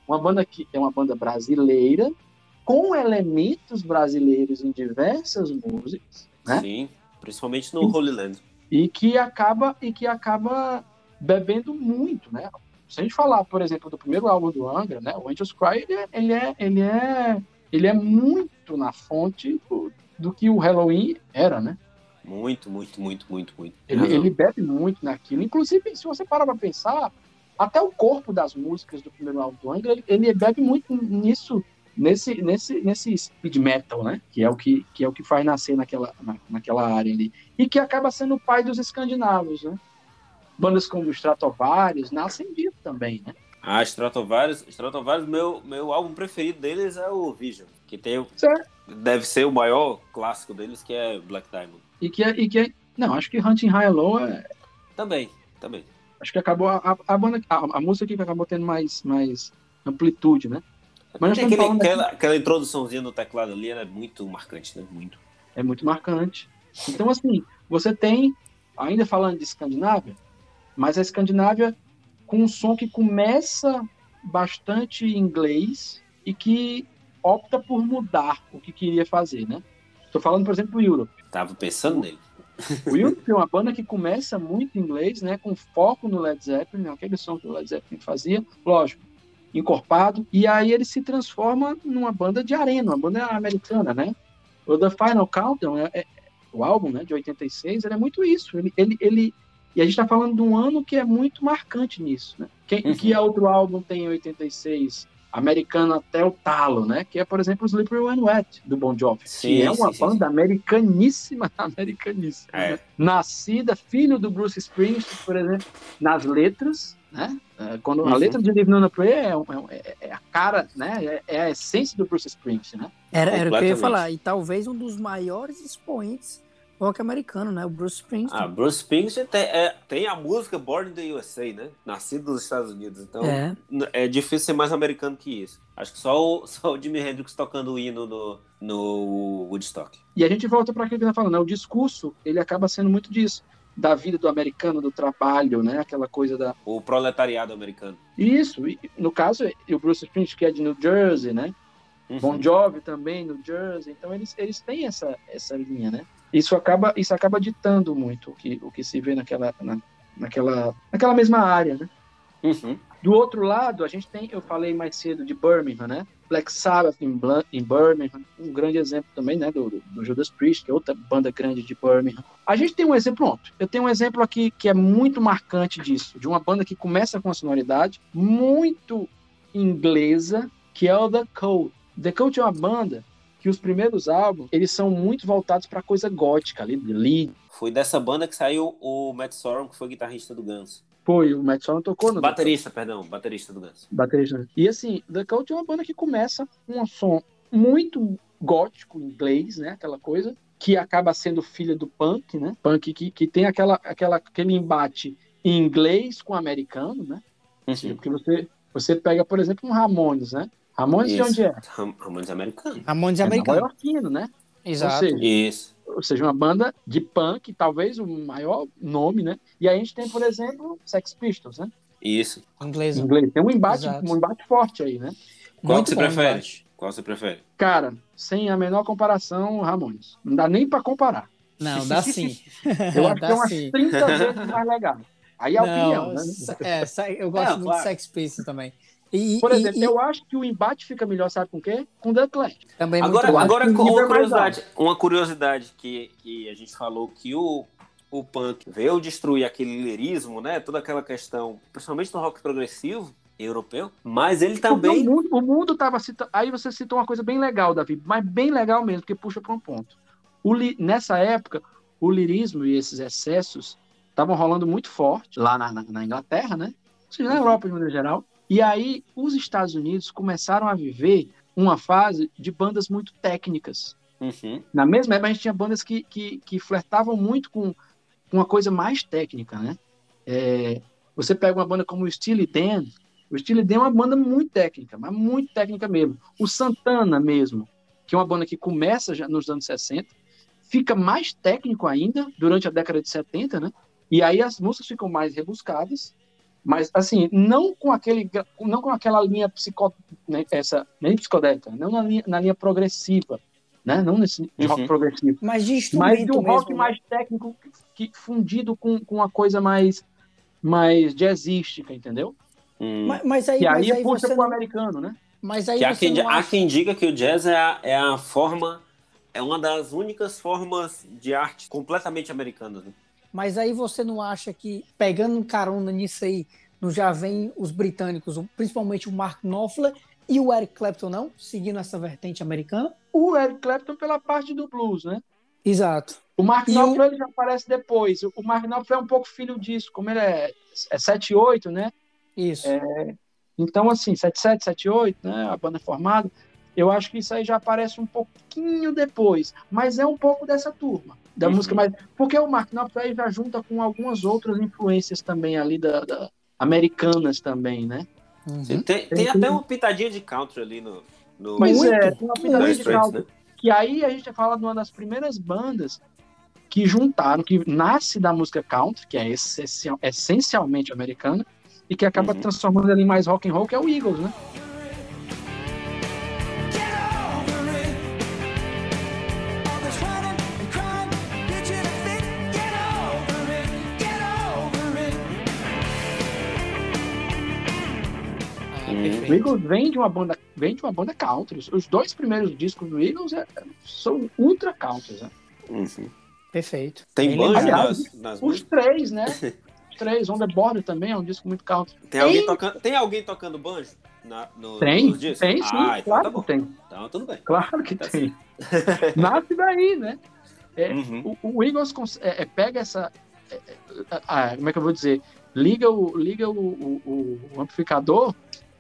uma banda que é uma banda brasileira, com elementos brasileiros em diversas músicas, né? Sim. Principalmente no Holy Land. e que acaba e que acaba bebendo muito, né? Se a gente falar, por exemplo, do primeiro álbum do Angra, né, o Angels Cry, ele é, ele é, ele é, ele é muito na fonte do, do que o Halloween era, né? Muito, muito, muito, muito, muito. Ele, ele bebe muito naquilo. Inclusive, se você parar pra pensar, até o corpo das músicas do primeiro álbum do Angra, ele, ele bebe muito nisso, nesse, nesse, nesse speed metal, né? Que é o que, que é o que faz nascer naquela, na, naquela área ali. E que acaba sendo o pai dos escandinavos, né? Bandas como os Stratovarius nascem disso também, né? Ah, Stratovarius, Stratovarius meu, meu álbum preferido deles é o Vision, que tem o, Certo. deve ser o maior clássico deles, que é Black Diamond. E que, é- e que é- não, acho que Hunting High and Low é, Também, também. acho que acabou a, a, banda, a, a música que acabou tendo mais, mais amplitude, né? Mas Tem estamos aquele- falando aqui- aquela, aquela introduçãozinha no teclado ali, ela é muito marcante, né? Muito. é muito marcante. Então, assim, você tem, ainda falando de Escandinávia, mas a Escandinávia com um som que começa bastante em inglês e que opta por mudar o que queria fazer, né? Estou falando, por exemplo, do Europe. Tava pensando nele. O Europe é uma banda que começa muito em inglês, né? Com foco no Led Zeppelin, aquele som que o Led Zeppelin fazia, lógico, encorpado. E aí ele se transforma numa banda de arena, uma banda americana, né? O The Final Countdown, é, é- o álbum né, de 86, ele é muito isso. Ele, ele, ele, e a gente está falando de um ano que é muito marcante nisso, né? Que, Uhum. que outro álbum tem em 86? Americano até o talo, né? Que é, por exemplo, o Slippery When Wet, do Bon Jovi. Sim, que é uma sim, sim, banda americaníssima, americaníssima. É. né? Nascida, filho do Bruce Springsteen, por exemplo, nas letras, né? É, Quando a Uhum. letra de Live on a Prayer é, um- é- é a cara, né? É, é a essência do Bruce Springsteen, né? Era, era o que eu ia falar. E talvez um dos maiores expoentes rock americano, né? O Bruce Springsteen. Ah, Bruce Springsteen tem, é, tem a música Born in the USA, né? Nascido nos Estados Unidos. Então é. é difícil ser mais americano que isso. Acho que só o, só o Jimi Hendrix tocando o hino no, no Woodstock. E a gente volta para aquilo que eu tá falando, né? O discurso, ele acaba sendo muito disso, da vida do americano, do trabalho, né? Aquela coisa da O proletariado americano. Isso, e, no caso, e o Bruce Springsteen que é de New Jersey, né? Uhum. Bon Jovi também, New Jersey. Então eles, eles têm essa, essa linha, né? Isso acaba, isso acaba ditando muito o que, o que se vê naquela, na, naquela, naquela mesma área, né? Uhum. Do outro lado, a gente tem, eu falei mais cedo de Birmingham, né? Black Sabbath em, em Birmingham, um grande exemplo também, né? Do, do Judas Priest, que é outra banda grande de Birmingham. A gente tem um exemplo, pronto. Eu tenho um exemplo aqui que é muito marcante disso, de uma banda que começa com uma sonoridade muito inglesa, que é o The Code. The Code é uma banda que os primeiros álbuns, eles são muito voltados para coisa gótica ali, lead. Foi dessa banda que saiu o Matt Sorum, que foi guitarrista do Guns. Foi, o Matt Sorum tocou no Baterista, perdão, baterista do Guns. baterista. E assim, The Cult é uma banda que começa com um som muito gótico, inglês, né? Aquela coisa, que acaba sendo filha do punk, né? Punk que, que tem aquela, aquela, aquele embate em inglês com americano, né? Uhum. Porque você, você pega, por exemplo, um Ramones, né? Ramones de Isso. onde é? Ram- Ramones americano. Ramones É americano. né? Exato. Ou seja, Isso. ou seja, uma banda de punk, talvez o maior nome, né? E aí a gente tem, por exemplo, Sex Pistols, né? Isso. Inglesa. Inglês. Tem um embate, Exato. um embate forte aí, né? Qual Muito que você prefere? embate. Qual você prefere? Cara, sem a menor comparação, Ramones. Não dá nem pra comparar. Não, dá sim. Eu acho que é umas sim. 30 vezes mais legal. Aí é a opinião, Não, né? é, eu gosto É, muito claro. de Sex Pistols também. E, Por e- exemplo, e eu acho que o embate fica melhor, sabe com o quê? Com The Clash. também é Agora, agora o com uma é curiosidade, uma curiosidade que, que a gente falou que o, o punk veio destruir aquele lirismo, né? Toda aquela questão, principalmente no rock progressivo europeu, mas ele também. O mundo, o mundo tava citando. Aí você citou uma coisa bem legal, Davi, mas bem legal mesmo, porque puxa para um ponto. O li- Nessa época, o lirismo e esses excessos estavam rolando muito forte lá na, na- na Inglaterra, né? Ou seja, na Uhum. Europa de maneira geral. E aí os Estados Unidos começaram a viver uma fase de bandas muito técnicas. Uhum, Na mesma época, a gente tinha bandas que, que, que flertavam muito com, uma coisa mais técnica, né? É, você pega uma banda como o Steely Dan, o Steely Dan é uma banda muito técnica, mas muito técnica mesmo. O Santana mesmo, que é uma banda que começa já nos anos 60, fica mais técnico ainda durante a década de 70, né? E aí as músicas ficam mais rebuscadas, mas assim, não com aquele não com aquela linha psicó, né, essa nem psicodélica, não na linha, na linha progressiva, né? Não nesse de rock Uhum. progressivo, Mas de mas de um rock mesmo, né? mais técnico que, fundido com, com uma coisa mais mais jazzística, entendeu? Hum. Mas, mas aí, E mas aí, aí puxa pro não, americano, né? mas aí Que há quem, não há acha... quem diga que o jazz é a, é a forma, é uma das únicas formas de arte completamente americanas. Né? Mas aí você não acha que, pegando um carona nisso aí, não já vem os britânicos, o- principalmente o Mark Knopfler e o Eric Clapton, não? Seguindo essa vertente americana? O Eric Clapton pela parte do blues, né? Exato. O Mark Knopfler ele já aparece depois. O Mark Knopfler é um pouco filho disso, como ele é, é 7-8, né? Isso. Então, assim, 77, 78, né? A banda é formada. Eu acho que isso aí já aparece um pouquinho depois. Mas é um pouco dessa turma. Da Uhum. música mais. Porque o Mark Knopfler aí já junta com algumas outras influências também ali da, da- americanas também, né? Uhum. Tem, tem Tem- até uma pitadinha de country ali no. no Pois Muito, é, tem uma pitadinha de caldo. né? Que aí a gente fala de uma das primeiras bandas que juntaram, que nasce da música country, que é essencial- essencialmente americana, e que acaba Uhum. transformando ali mais rock and roll, que é o Eagles, né? O. Eagles vem de uma banda, vem de uma banda country. Os dois primeiros discos do Eagles é- são ultra country, né? Uhum. Perfeito. Tem banjo nas, nas Os músicas? três, né? Os três. On the Border também é um disco muito country. Tem alguém, Tem. tocando, tem alguém tocando banjo? Na, no, Tem, nos discos? tem sim, Ah, então claro tá bom. que tem. Então tudo bem. Claro que Tá tem. Nasce daí, né? É, Uhum. o, o Eagles é, é, pega essa. é, é, ah, como é que eu vou dizer? Liga o, liga o, o- o amplificador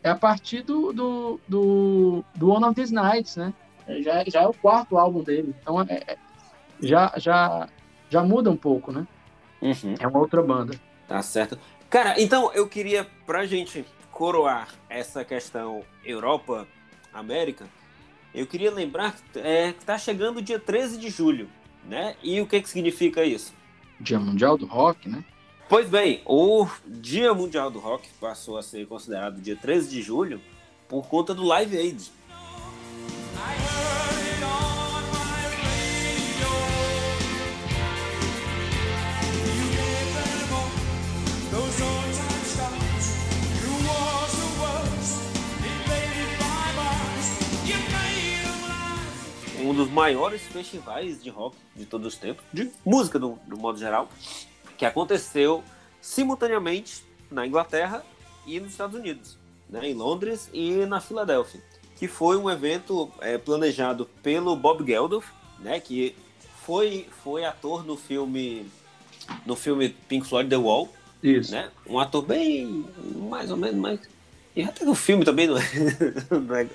é a partir do, do, do, do One of These Nights, né? É, Já, já é o quarto álbum dele. Então é, é- já, já, já muda um pouco, né? Uhum. É uma outra banda. Tá certo. Cara, então eu queria, pra gente coroar essa questão Europa-América, eu queria lembrar que, é, que tá chegando o dia 13 de julho, né? E o que, que significa isso? Dia Mundial do Rock, né? Pois bem, o Dia Mundial do Rock passou a ser considerado dia 13 de julho por conta do Live Aid. um dos maiores festivais de rock de todos os tempos, de música do, do modo geral, que aconteceu simultaneamente na Inglaterra e nos Estados Unidos, né, em Londres e na Filadélfia, que foi um evento é, planejado pelo Bob Geldof, né, que foi, foi ator no filme no filme Pink Floyd The Wall, Isso. né, um ator bem mais ou menos mais e até o filme também não é, não é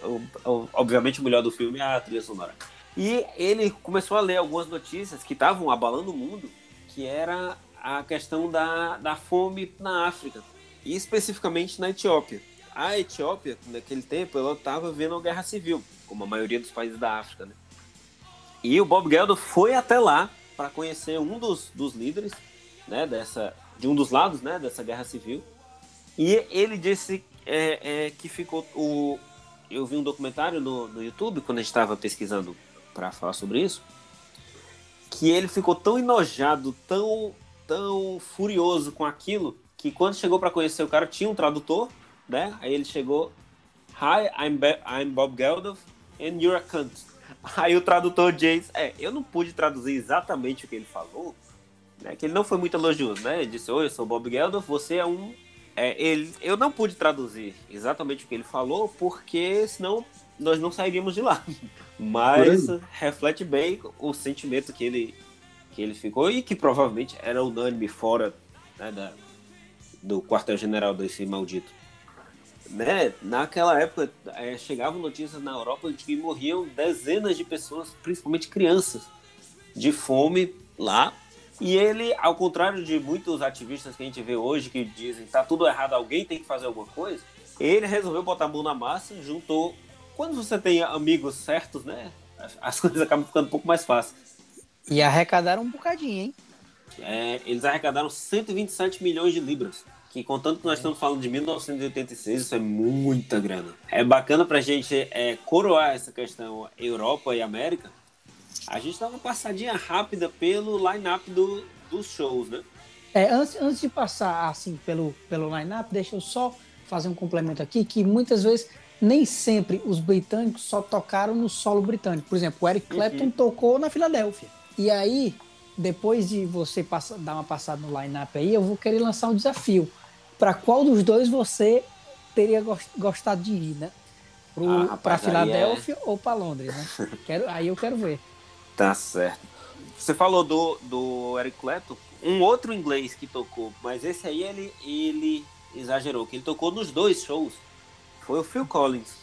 obviamente o melhor do filme é a trilha sonora. E ele começou a ler algumas notícias que estavam abalando o mundo, que era a questão da, da fome na África, e especificamente na Etiópia. A Etiópia, naquele tempo, ela estava vendo uma guerra civil, como a maioria dos países da África. Né? E o Bob Geldof foi até lá para conhecer um dos, dos líderes né, dessa, de um dos lados né, dessa guerra civil, E ele disse é, é, que ficou. O, eu vi um documentário no, no YouTube, quando a gente estava pesquisando para falar sobre isso, que ele ficou tão enojado, tão, tão furioso com aquilo, que quando chegou para conhecer o cara, tinha um tradutor, né? Aí ele chegou, Hi, I'm, Be I'm Bob Geldof, and you're a cunt. Aí o tradutor diz, é, eu não pude traduzir exatamente o que ele falou, né? Que ele não foi muito elogioso, né? Ele disse, oi, eu sou Bob Geldof, você é um... É, ele, eu não pude traduzir exatamente o que ele falou, porque senão nós não sairíamos de lá. Mas reflete bem o sentimento que ele, que ele ficou e que provavelmente era unânime fora né, da, do quartel-general desse maldito. Né? Naquela época, é, chegavam notícias na Europa de que morriam dezenas de pessoas, principalmente crianças, de fome lá. E ele, ao contrário de muitos ativistas que a gente vê hoje que dizem tá tudo errado, alguém tem que fazer alguma coisa, ele resolveu botar a mão na massa, juntou. Quando você tem amigos certos, né? As coisas acabam ficando um pouco mais fáceis. E arrecadaram um bocadinho, hein? É, eles arrecadaram 127 milhões de libras. Que contando que nós estamos falando de 1986, isso é muita grana. É bacana pra gente é, coroar essa questão Europa e América. A gente dá uma passadinha rápida pelo line-up do, dos shows, né? É, antes, antes de passar assim pelo, pelo line-up, deixa eu só fazer um complemento aqui, que muitas vezes nem sempre os britânicos só tocaram no solo britânico. Por exemplo, o Eric Clapton uhum. tocou na Filadélfia. E aí, depois de você passar, dar uma passada no line-up aí, eu vou querer lançar um desafio. Para qual dos dois você teria gostado de ir, né? Ah, para Filadélfia é... ou para Londres, né? quero, aí eu quero ver. Tá certo. Você falou do, do Eric Clapton, um outro inglês que tocou, mas esse aí ele, ele exagerou, que ele tocou nos dois shows. Foi o Phil Collins.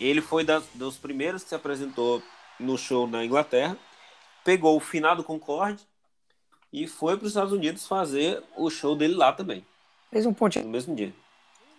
Ele foi das, dos primeiros que se apresentou no show na Inglaterra pegou o finado Concorde e foi para os Estados Unidos fazer o show dele lá também. Fez um pontinho. No mesmo dia.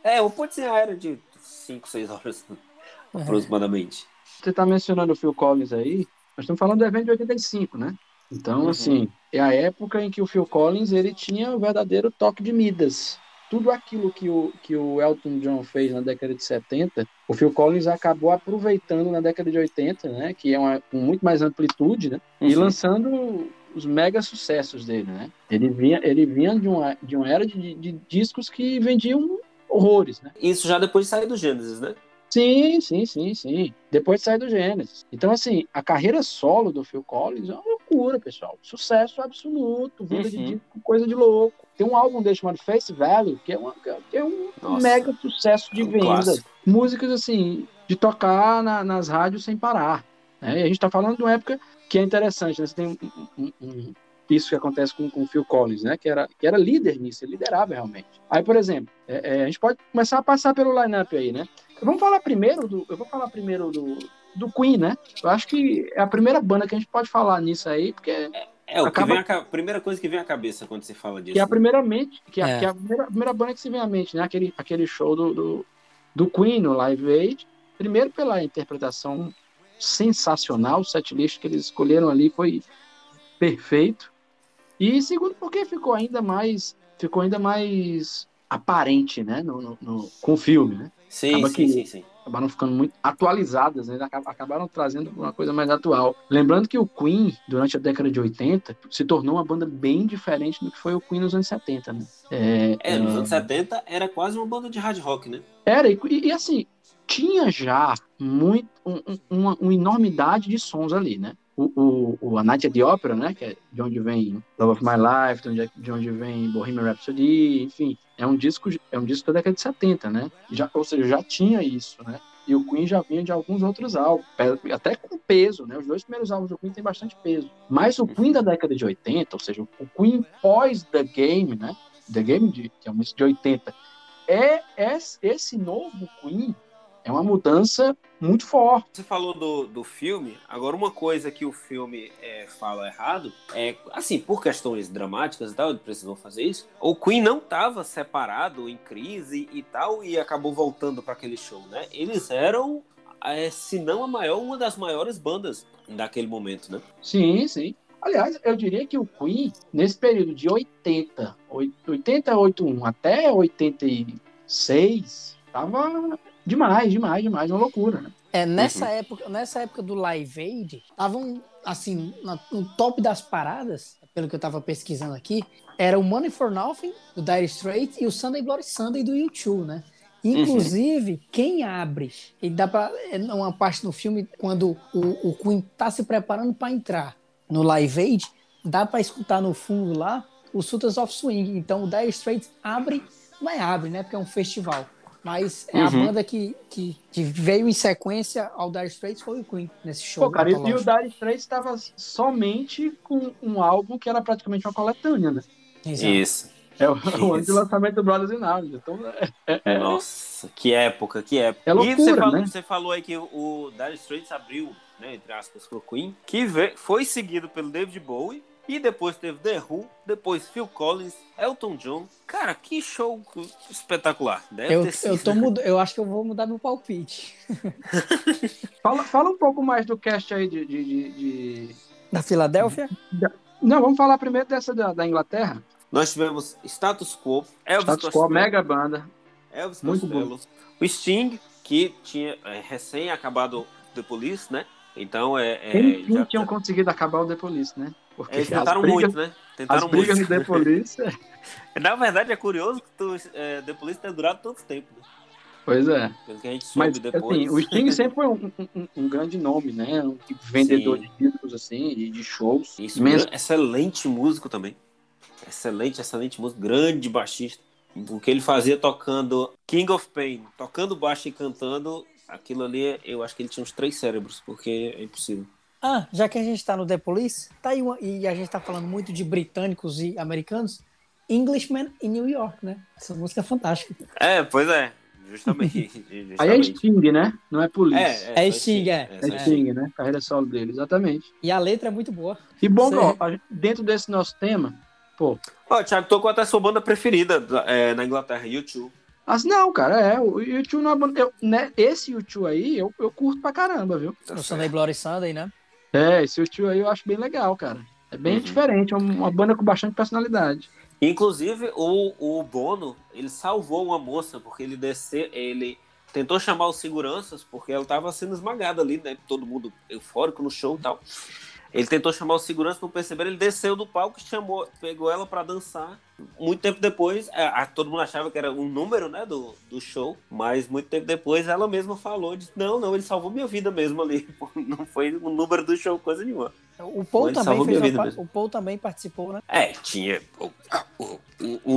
É, o pontinho era de 5, 6 horas, uhum. aproximadamente. Você está mencionando o Phil Collins aí, nós estamos falando do evento de 85, né? Então, uhum. assim, é a época em que o Phil Collins ele tinha o verdadeiro toque de Midas tudo aquilo que o, que o Elton John fez na década de 70, o Phil Collins acabou aproveitando na década de 80, né, que é uma, com muito mais amplitude, né, uhum. e lançando os mega sucessos dele, né? Ele vinha, ele vinha de, uma, de uma era de, de discos que vendiam horrores, né? Isso já depois de sair do Gênesis, né? Sim, sim, sim, sim. Depois sai do Gênesis. Então, assim, a carreira solo do Phil Collins é uma loucura, pessoal. Sucesso absoluto, vida uhum. de coisa de louco. Tem um álbum dele chamado Face Value, que é, uma, que é um Nossa, mega sucesso de é um venda. Músicas, assim, de tocar na, nas rádios sem parar. Né? E a gente tá falando de uma época que é interessante, né? Você tem um, um, isso que acontece com, com o Phil Collins, né? Que era, que era líder nisso, ele liderava realmente. Aí, por exemplo, é, é, a gente pode começar a passar pelo line-up aí, né? Vamos falar primeiro do. Eu vou falar primeiro do, do Queen, né? Eu acho que é a primeira banda que a gente pode falar nisso aí, porque. É, é o acaba... que vem a, primeira coisa que vem à cabeça quando você fala disso. Que é a primeira mente, que é, é. Que é a, primeira, primeira banda que se vem à mente, né? Aquele, aquele show do, do, do Queen no Live Aid. Primeiro pela interpretação sensacional, o setlist que eles escolheram ali foi perfeito. E segundo porque ficou ainda mais ficou ainda mais aparente, né, no, no, no com o filme, né? Sim, sim, sim, sim, Acabaram ficando muito atualizadas, né? Acabaram trazendo uma coisa mais atual. Lembrando que o Queen, durante a década de 80, se tornou uma banda bem diferente do que foi o Queen nos anos 70, né? É, é nos é... anos 70 era quase uma banda de hard rock, né? Era, e, e assim, tinha já muito, um, uma, uma enormidade de sons ali, né? o, o, a Night at the Opera, né, que é de onde vem Love of My Life, de onde, de onde vem Bohemian Rhapsody, enfim, é um disco é um disco da década de 70, né? Já, ou seja, já tinha isso, né? E o Queen já vinha de alguns outros álbuns, até com peso, né? Os dois primeiros álbuns do Queen têm bastante peso. Mas o Queen da década de 80, ou seja, o Queen pós The Game, né? The Game, de, que é um disco de 80, é, é esse novo Queen é uma mudança muito forte. Você falou do, do filme, agora uma coisa que o filme é, fala errado é, assim, por questões dramáticas e tal, ele precisou fazer isso, o Queen não estava separado, em crise e tal, e acabou voltando para aquele show, né? Eles eram, é, se não a maior, uma das maiores bandas daquele momento, né? Sim, sim. Aliás, eu diria que o Queen, nesse período de 80, 80, 81 até 80 seis, tava demais, demais, demais, uma loucura, né? É, nessa, uhum. época, nessa época do Live Aid, estavam, assim, no top das paradas, pelo que eu tava pesquisando aqui, era o Money for Nothing, do Dire Straits, e o Sunday Bloody Sunday, do U2, né? Inclusive, uhum. quem abre, e dá pra. É uma parte no filme, quando o, o Queen tá se preparando para entrar no Live Aid, dá para escutar no fundo lá o Sultans of Swing. Então o Dire Straits abre, não é abre, né? Porque é um festival. Mas é uhum. a banda que, que, que, veio em sequência ao Dire Straits foi o Queen nesse show. Pô, cara, e, e o Dire Straits estava somente com um álbum que era praticamente uma coletânea, né? Exato. Isso. É o, o ano de lançamento do Brothers in Arms. Então, é, é, Nossa, que época, que época. É loucura, e você falou, né? você falou aí que o Dire Straits abriu, né, entre aspas, pro Queen, que veio, foi seguido pelo David Bowie, e depois teve The Who, depois Phil Collins, Elton John. Cara, que show espetacular. Deve eu, ter sido. Eu, tô mud... eu acho que eu vou mudar meu palpite. fala, fala um pouco mais do cast aí de. de, de, de... Da Filadélfia? Não, vamos falar primeiro dessa da, da Inglaterra. Nós tivemos Status Quo, Elvis Status Quo, mega banda. Elvis Muito Costello, bom. o Sting, que tinha é, recém acabado The Police, né? Então é. é Eles já tinham conseguido acabar o The Police, né? Porque Eles tentaram brigas, muito, né? Tentaram as brigas muito. The Police. Na verdade, é curioso que tu, é, The Police tenha durado tanto tempo. Né? Pois é. Pelo que a gente soube Mas, depois. Assim, o Sting sempre foi um, um, um, grande nome, né? Um vendedor Sim. de discos, assim, de, de shows. Isso, mesmo. excelente músico também. Excelente, excelente músico. Grande baixista. O que ele fazia tocando King of Pain, tocando baixo e cantando, aquilo ali, eu acho que ele tinha uns três cérebros, porque é impossível. Ah, já que a gente tá no The Police, tá aí uma, e a gente tá falando muito de britânicos e americanos, Englishman em New York, né? Essa música é fantástica. É, pois é. Justamente. justamente. Aí é Sting, né? Não é Police. É, é, é Sting, é. É, é Sting, né? Carreira solo dele, exatamente. E a letra é muito boa. E bom, ó, dentro desse nosso tema, pô. Ó, Thiago tocou até a sua banda preferida é, na Inglaterra, YouTube. Mas não, cara, é. O YouTube não é banda. Eu, né, esse YouTube aí eu, eu curto pra caramba, viu? Tá o Sunday Bloody Sunday, né? É, esse YouTube aí eu acho bem legal, cara. É bem uhum. diferente, é uma banda com bastante personalidade. Inclusive, o, o Bono, ele salvou uma moça, porque ele desceu, ele tentou chamar os seguranças, porque ela estava sendo esmagada ali, né? Todo mundo eufórico no show e tal. Ele tentou chamar o segurança, não perceberam, ele desceu do palco, chamou, pegou ela para dançar. Muito tempo depois, a, é, a, todo mundo achava que era um número, né, do, do show, mas muito tempo depois ela mesma falou, disse, não, não, ele salvou minha vida mesmo ali, não foi o um número do show, coisa nenhuma. O Paul, também fez uma, o Paul também participou, né? É, tinha o, o,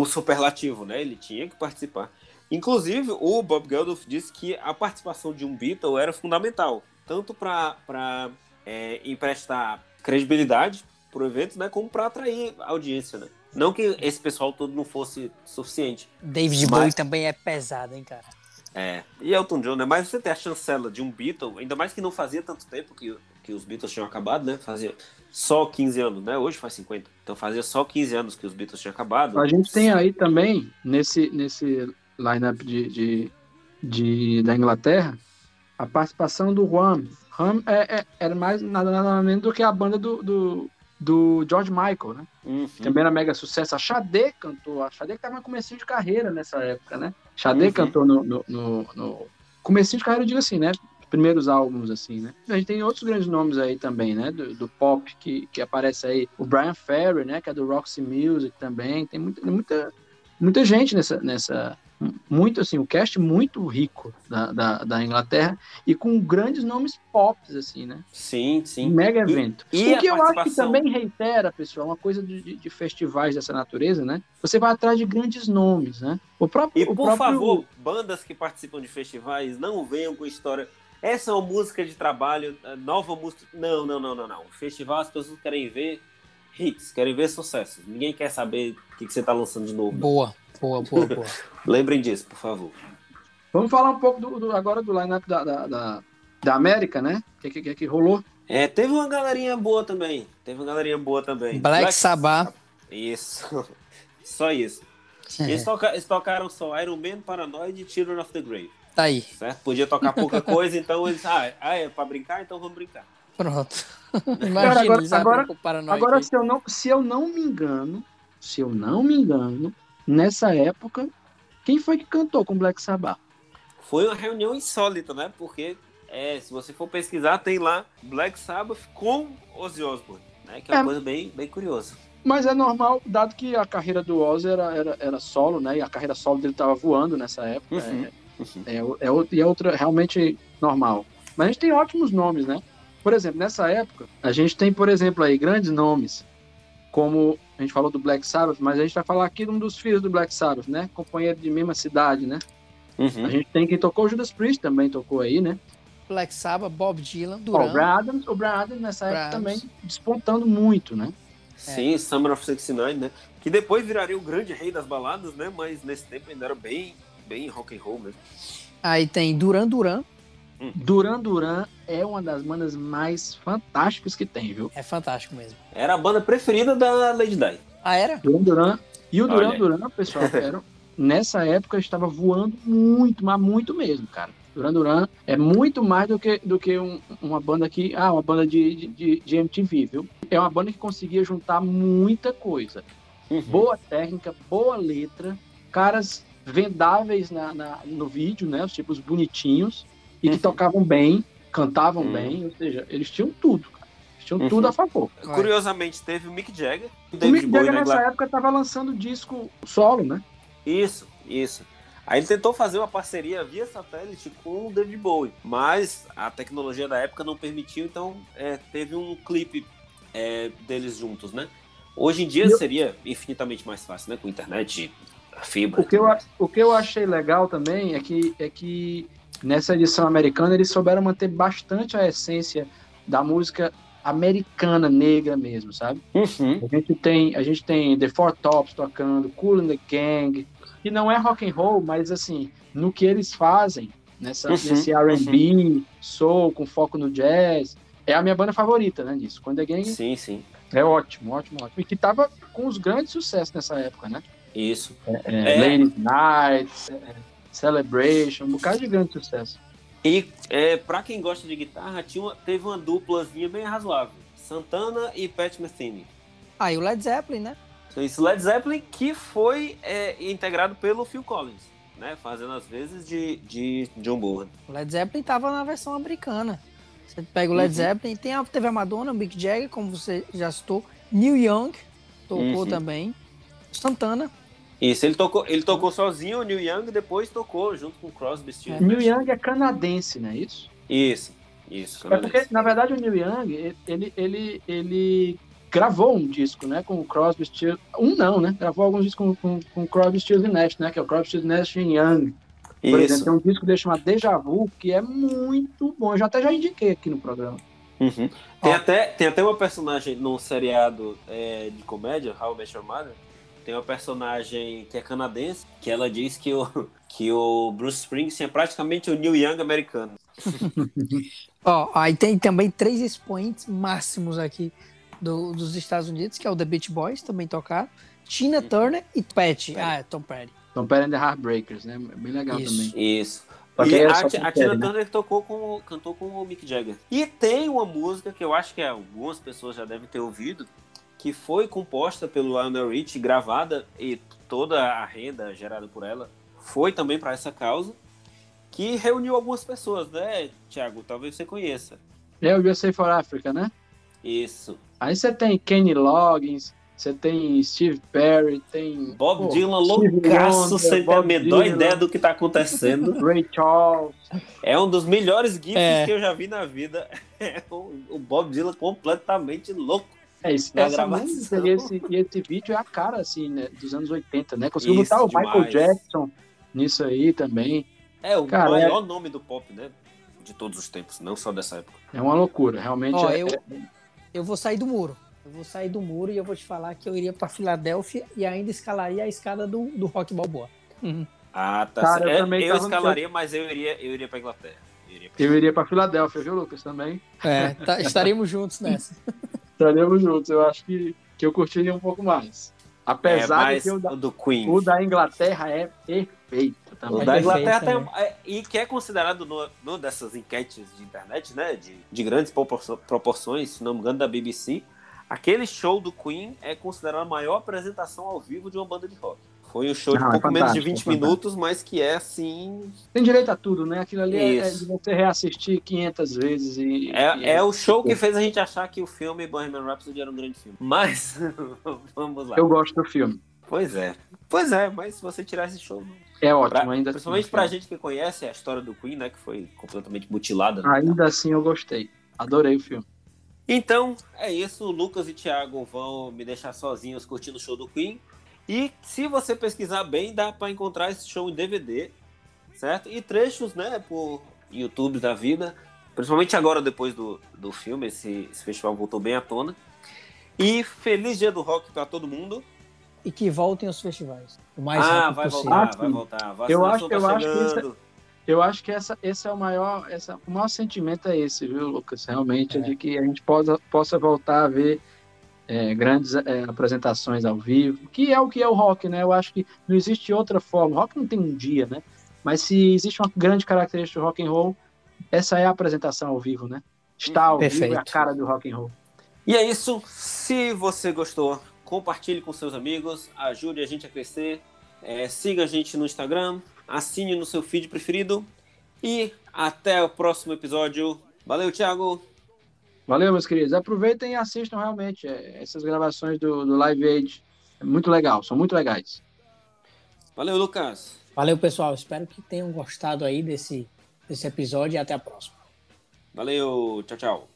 o superlativo, né, ele tinha que participar. Inclusive, o Bob Geldof disse que a participação de um Beatle era fundamental, tanto para é, emprestar credibilidade pro evento, né? Como para atrair audiência, né? Não que esse pessoal todo não fosse suficiente. David mas... Bowie também é pesado, hein, cara? É. E Elton John, né? Mas você ter a chancela de um Beatle, ainda mais que não fazia tanto tempo que, que os Beatles tinham acabado, né? Fazia só 15 anos, né? Hoje faz 50. Então fazia só 15 anos que os Beatles tinham acabado. A gente tem aí também, nesse, nesse line-up de, de, de, da Inglaterra, a participação do Juan Ram é, é, era mais nada, nada menos do que a banda do, do, do George Michael, né? Uhum. Também era mega sucesso. A Xadê cantou. A Xadê que tava no comecinho de carreira nessa época, né? Xadê uhum. cantou no, no, no, no comecinho de carreira, eu digo assim, né? primeiros álbuns, assim, né? A gente tem outros grandes nomes aí também, né? Do, do, pop que, que aparece aí. O Brian Ferry, né? Que é do Roxy Music também. Tem muita, muita, muita gente nessa, nessa, muito assim, o cast muito rico da, da, da, Inglaterra e com grandes nomes pop, assim, né? Sim, sim. Um mega evento. E, e o que eu acho que também reitera, pessoal, uma coisa de, de, de, festivais dessa natureza, né? Você vai atrás de grandes nomes, né? O próprio, e por próprio... favor, bandas que participam de festivais, não venham com história. Essa é uma música de trabalho, nova música. Não, não, não, não, não. Festival as pessoas querem ver hits, querem ver sucessos. Ninguém quer saber o que, que você está lançando de novo. Boa. Boa, boa, boa. Lembrem disso, por favor. Vamos falar um pouco do, do agora do line-up da, da, da, da, América, né? O que, que, que, rolou? É, teve uma galerinha boa também. Teve uma galerinha boa também. Black, Black Sabbath. Isso. só isso. É. Eles, toca, eles, tocaram só Iron Man, Paranoid e Children of the Grave. Tá aí. Certo? Podia tocar pouca coisa, então eles. Ah, ah, é pra brincar? Então vamos brincar. Pronto. Imagina, agora, agora, agora se, eu não, se eu não me engano, se eu não me engano, nessa época, Quem foi que cantou com Black Sabbath? Foi uma reunião insólita, né? Porque é, se você for pesquisar, tem lá Black Sabbath com Ozzy Osbourne, né? Que é uma É. coisa bem, bem curiosa. Mas é normal, dado que a carreira do Ozzy era, era, era solo, né? E a carreira solo dele tava voando nessa época. Uhum. É, é, é, outra- e é outra realmente normal. Mas a gente tem ótimos nomes, né? Por exemplo, nessa época, a gente tem, por exemplo, aí grandes nomes, como a gente falou do Black Sabbath, mas a gente vai falar aqui de um dos filhos do Black Sabbath, né? Companheiro de mesma cidade, né? Uhum. A gente tem quem tocou, o Judas Priest também tocou aí, né? Black Sabbath, Bob Dylan, Duran. o Brian Adams, o nessa Brian época também despontando muito, né? Sim, Summer of 69, né? Que depois viraria o grande rei das baladas, né? Mas nesse tempo ainda era bem, bem rock and roll mesmo. Aí tem Duran Duran, Duran Duran é uma das bandas mais fantásticas que tem, viu? é fantástico mesmo. Era a banda preferida da Lady Di. Ah, era? Duran Duran. E o Duran. Duran, pessoal, era, nessa época estava voando muito, mas muito mesmo, cara. Duran Duran é muito mais do que, do que um- uma banda que. Ah, uma banda de, de- de, de MTV, viu? É uma banda que conseguia juntar muita coisa. Uhum. Boa técnica, boa letra, caras vendáveis na, na- no vídeo, né? Os tipos bonitinhos, e que Uhum. tocavam bem, cantavam Uhum. bem, ou seja, eles tinham tudo, cara. Eles tinham Uhum. tudo a favor. Curiosamente, teve o Mick Jagger, o O Mick Jagger na nessa Inglaterra. época estava lançando disco solo, né? Isso, isso. Aí ele tentou fazer uma parceria via satélite com o David Bowie, mas a tecnologia da época não permitiu, então é, teve um clipe é, deles juntos, né? Hoje em dia eu- seria infinitamente mais fácil, né? Com internet, fibra. O que, eu, o que eu achei legal também é que, é que nessa edição americana eles souberam manter bastante a essência da música americana negra mesmo, sabe? Uhum. A gente tem, a gente tem The Four Tops tocando, Cool and the Gang, que não é rock and roll, mas assim, no que eles fazem, nessa, Uhum, nesse R&B, soul, com foco no jazz, é a minha banda favorita, né, disso. Cool and the Gang Sim, sim. é ótimo, ótimo, ótimo. E que tava com os grandes sucessos nessa época, né? Isso. É, É. Ladies Night, é, Celebration, um bocado de grande sucesso. E é, pra quem gosta de guitarra, tinha uma- teve uma duplazinha bem razoável. Santana e Pat Metheny. Aí o Led Zeppelin, né? Então, Isso, Led Zeppelin que foi é, integrado pelo Phil Collins, né? Fazendo às vezes de, de John Bonham. O Led Zeppelin tava na versão americana. Você pega o Led Uhum. Zeppelin, tem a, teve a Madonna, o Mick Jagger, como você já citou, Neil Young tocou Uhum. também, Santana, Isso, ele tocou, ele tocou sozinho, o Neil Young, e depois tocou junto com o Crosby, Stills. Neil Young é canadense, não é isso? Isso, isso. É porque, na verdade, o Neil Young, ele, ele, ele gravou um disco, né, com o Crosby, Stills... Um não, né? Gravou alguns discos com, com, com o Crosby, Stills e Nash, né? Que é o Crosby, Stills, Nash e Young. Por exemplo, Isso. tem um disco dele chamado Deja Vu, que é muito bom. Eu já até já indiquei aqui no programa. Uhum. Tem, Ó. até, tem até uma personagem no seriado é, de comédia, How I Met Your Mother, tem uma personagem que é canadense, que ela diz que o, que o Bruce Springsteen é praticamente o Neil Young americano. Ó, aí tem também três expoentes máximos aqui do- dos Estados Unidos, que é o The Beach Boys, também tocaram, Tina Turner e Pat. Ah, é Tom Petty. Tom Petty and the Heartbreakers, né? Bem legal Isso. também. Isso. Só E é a, a Tina né? Turner tocou com, cantou com o Mick Jagger. E tem uma música que eu acho que algumas pessoas já devem ter ouvido, que foi composta pelo Lionel Rich, gravada e toda a renda gerada por ela foi também para essa causa, que reuniu algumas pessoas, né, Thiago? Talvez você conheça. É o USA for Africa, né? Isso. Aí você tem Kenny Loggins, você tem Steve Perry, tem Bob pô, Dylan loucaço, sem ter a menor Dylan, ideia do que tá acontecendo. Ray Charles. É um dos melhores GIFs É. que eu já vi na vida. É o o Bob Dylan completamente louco. É, isso, gravação. música e esse, e esse vídeo é a cara, assim, né, dos anos 80, né? Conseguiu Isso, botar o Michael demais. Jackson nisso aí também. É o Cara, maior nome do pop, né? De todos os tempos, não só dessa época. É uma loucura, realmente. Ó, é, eu- é- Eu vou sair do muro. Eu vou sair do muro e eu vou te falar que eu iria pra Filadélfia e ainda escalaria a escada do, do Rock Balboa. Uhum. Ah, tá. Cara, eu certo. É, eu no escalaria, mas eu iria, eu iria pra Inglaterra. Eu iria pra- Eu iria pra Filadélfia, viu, Lucas? Também. É, tá- estaremos juntos nessa. Estaremos juntos. Eu acho que, que eu curtiria um pouco mais. Apesar é, de que o da, o do Queen. o da Inglaterra é perfeito O também. Da Inglaterra tem, é, e que é considerado no, no dessas enquetes de internet, né, de, de grandes proporções, se não me engano, da BBC, aquele show do Queen é considerado a maior apresentação ao vivo de uma banda de rock. Foi um show Não, de é pouco menos de fantástico, 20 é minutos, mas que é assim. Tem direito a tudo, né? Aquilo ali é, é Isso. de você reassistir 500 vezes e... É, e é o show que fez a gente achar que o filme Bohemian Rhapsody era um grande filme. Mas, vamos lá. Eu gosto do filme. Pois é. Pois é, mas se você tirar esse show. É ótimo, pra- ainda principalmente assim. pra gente que conhece a história do Queen, né? Que foi completamente mutilada. né? Ainda assim eu gostei. Adorei o filme. Então, é isso. Lucas e Thiago vão me deixar sozinhos curtindo o show do Queen. E se você pesquisar bem, dá pra encontrar esse show em DVD, certo? E trechos, né, por YouTube da vida. Principalmente agora, depois do, do filme, esse, esse festival voltou bem à tona. E feliz dia do rock pra todo mundo. E que voltem aos festivais. O mais ah, rápido vai possível. voltar, Ah, vai voltar. Eu acho- tá eu acho que isso é-. Eu acho que essa, esse é o maior, essa, o maior sentimento é esse, viu, Lucas? Realmente, é, É. de que a gente possa, possa voltar a ver é, grandes é, apresentações ao vivo, que é o que é o rock, né? Eu acho que não existe outra forma. O rock não tem um dia, né? Mas se existe uma grande característica do rock and roll, essa é a apresentação ao vivo, né? Estar ao vivo é a Perfeito. cara do rock and roll. E é isso. Se você gostou, compartilhe com seus amigos, ajude a gente a crescer. É, siga a gente no Instagram, assine no seu feed preferido. E até o próximo episódio. Valeu, Thiago. Valeu, meus queridos. Aproveitem e assistam realmente é, essas gravações do, do Live Aid. É muito legal, são muito legais. Valeu, Lucas. Valeu, pessoal. Espero que tenham gostado aí desse, desse episódio e até a próxima. Valeu, tchau, tchau.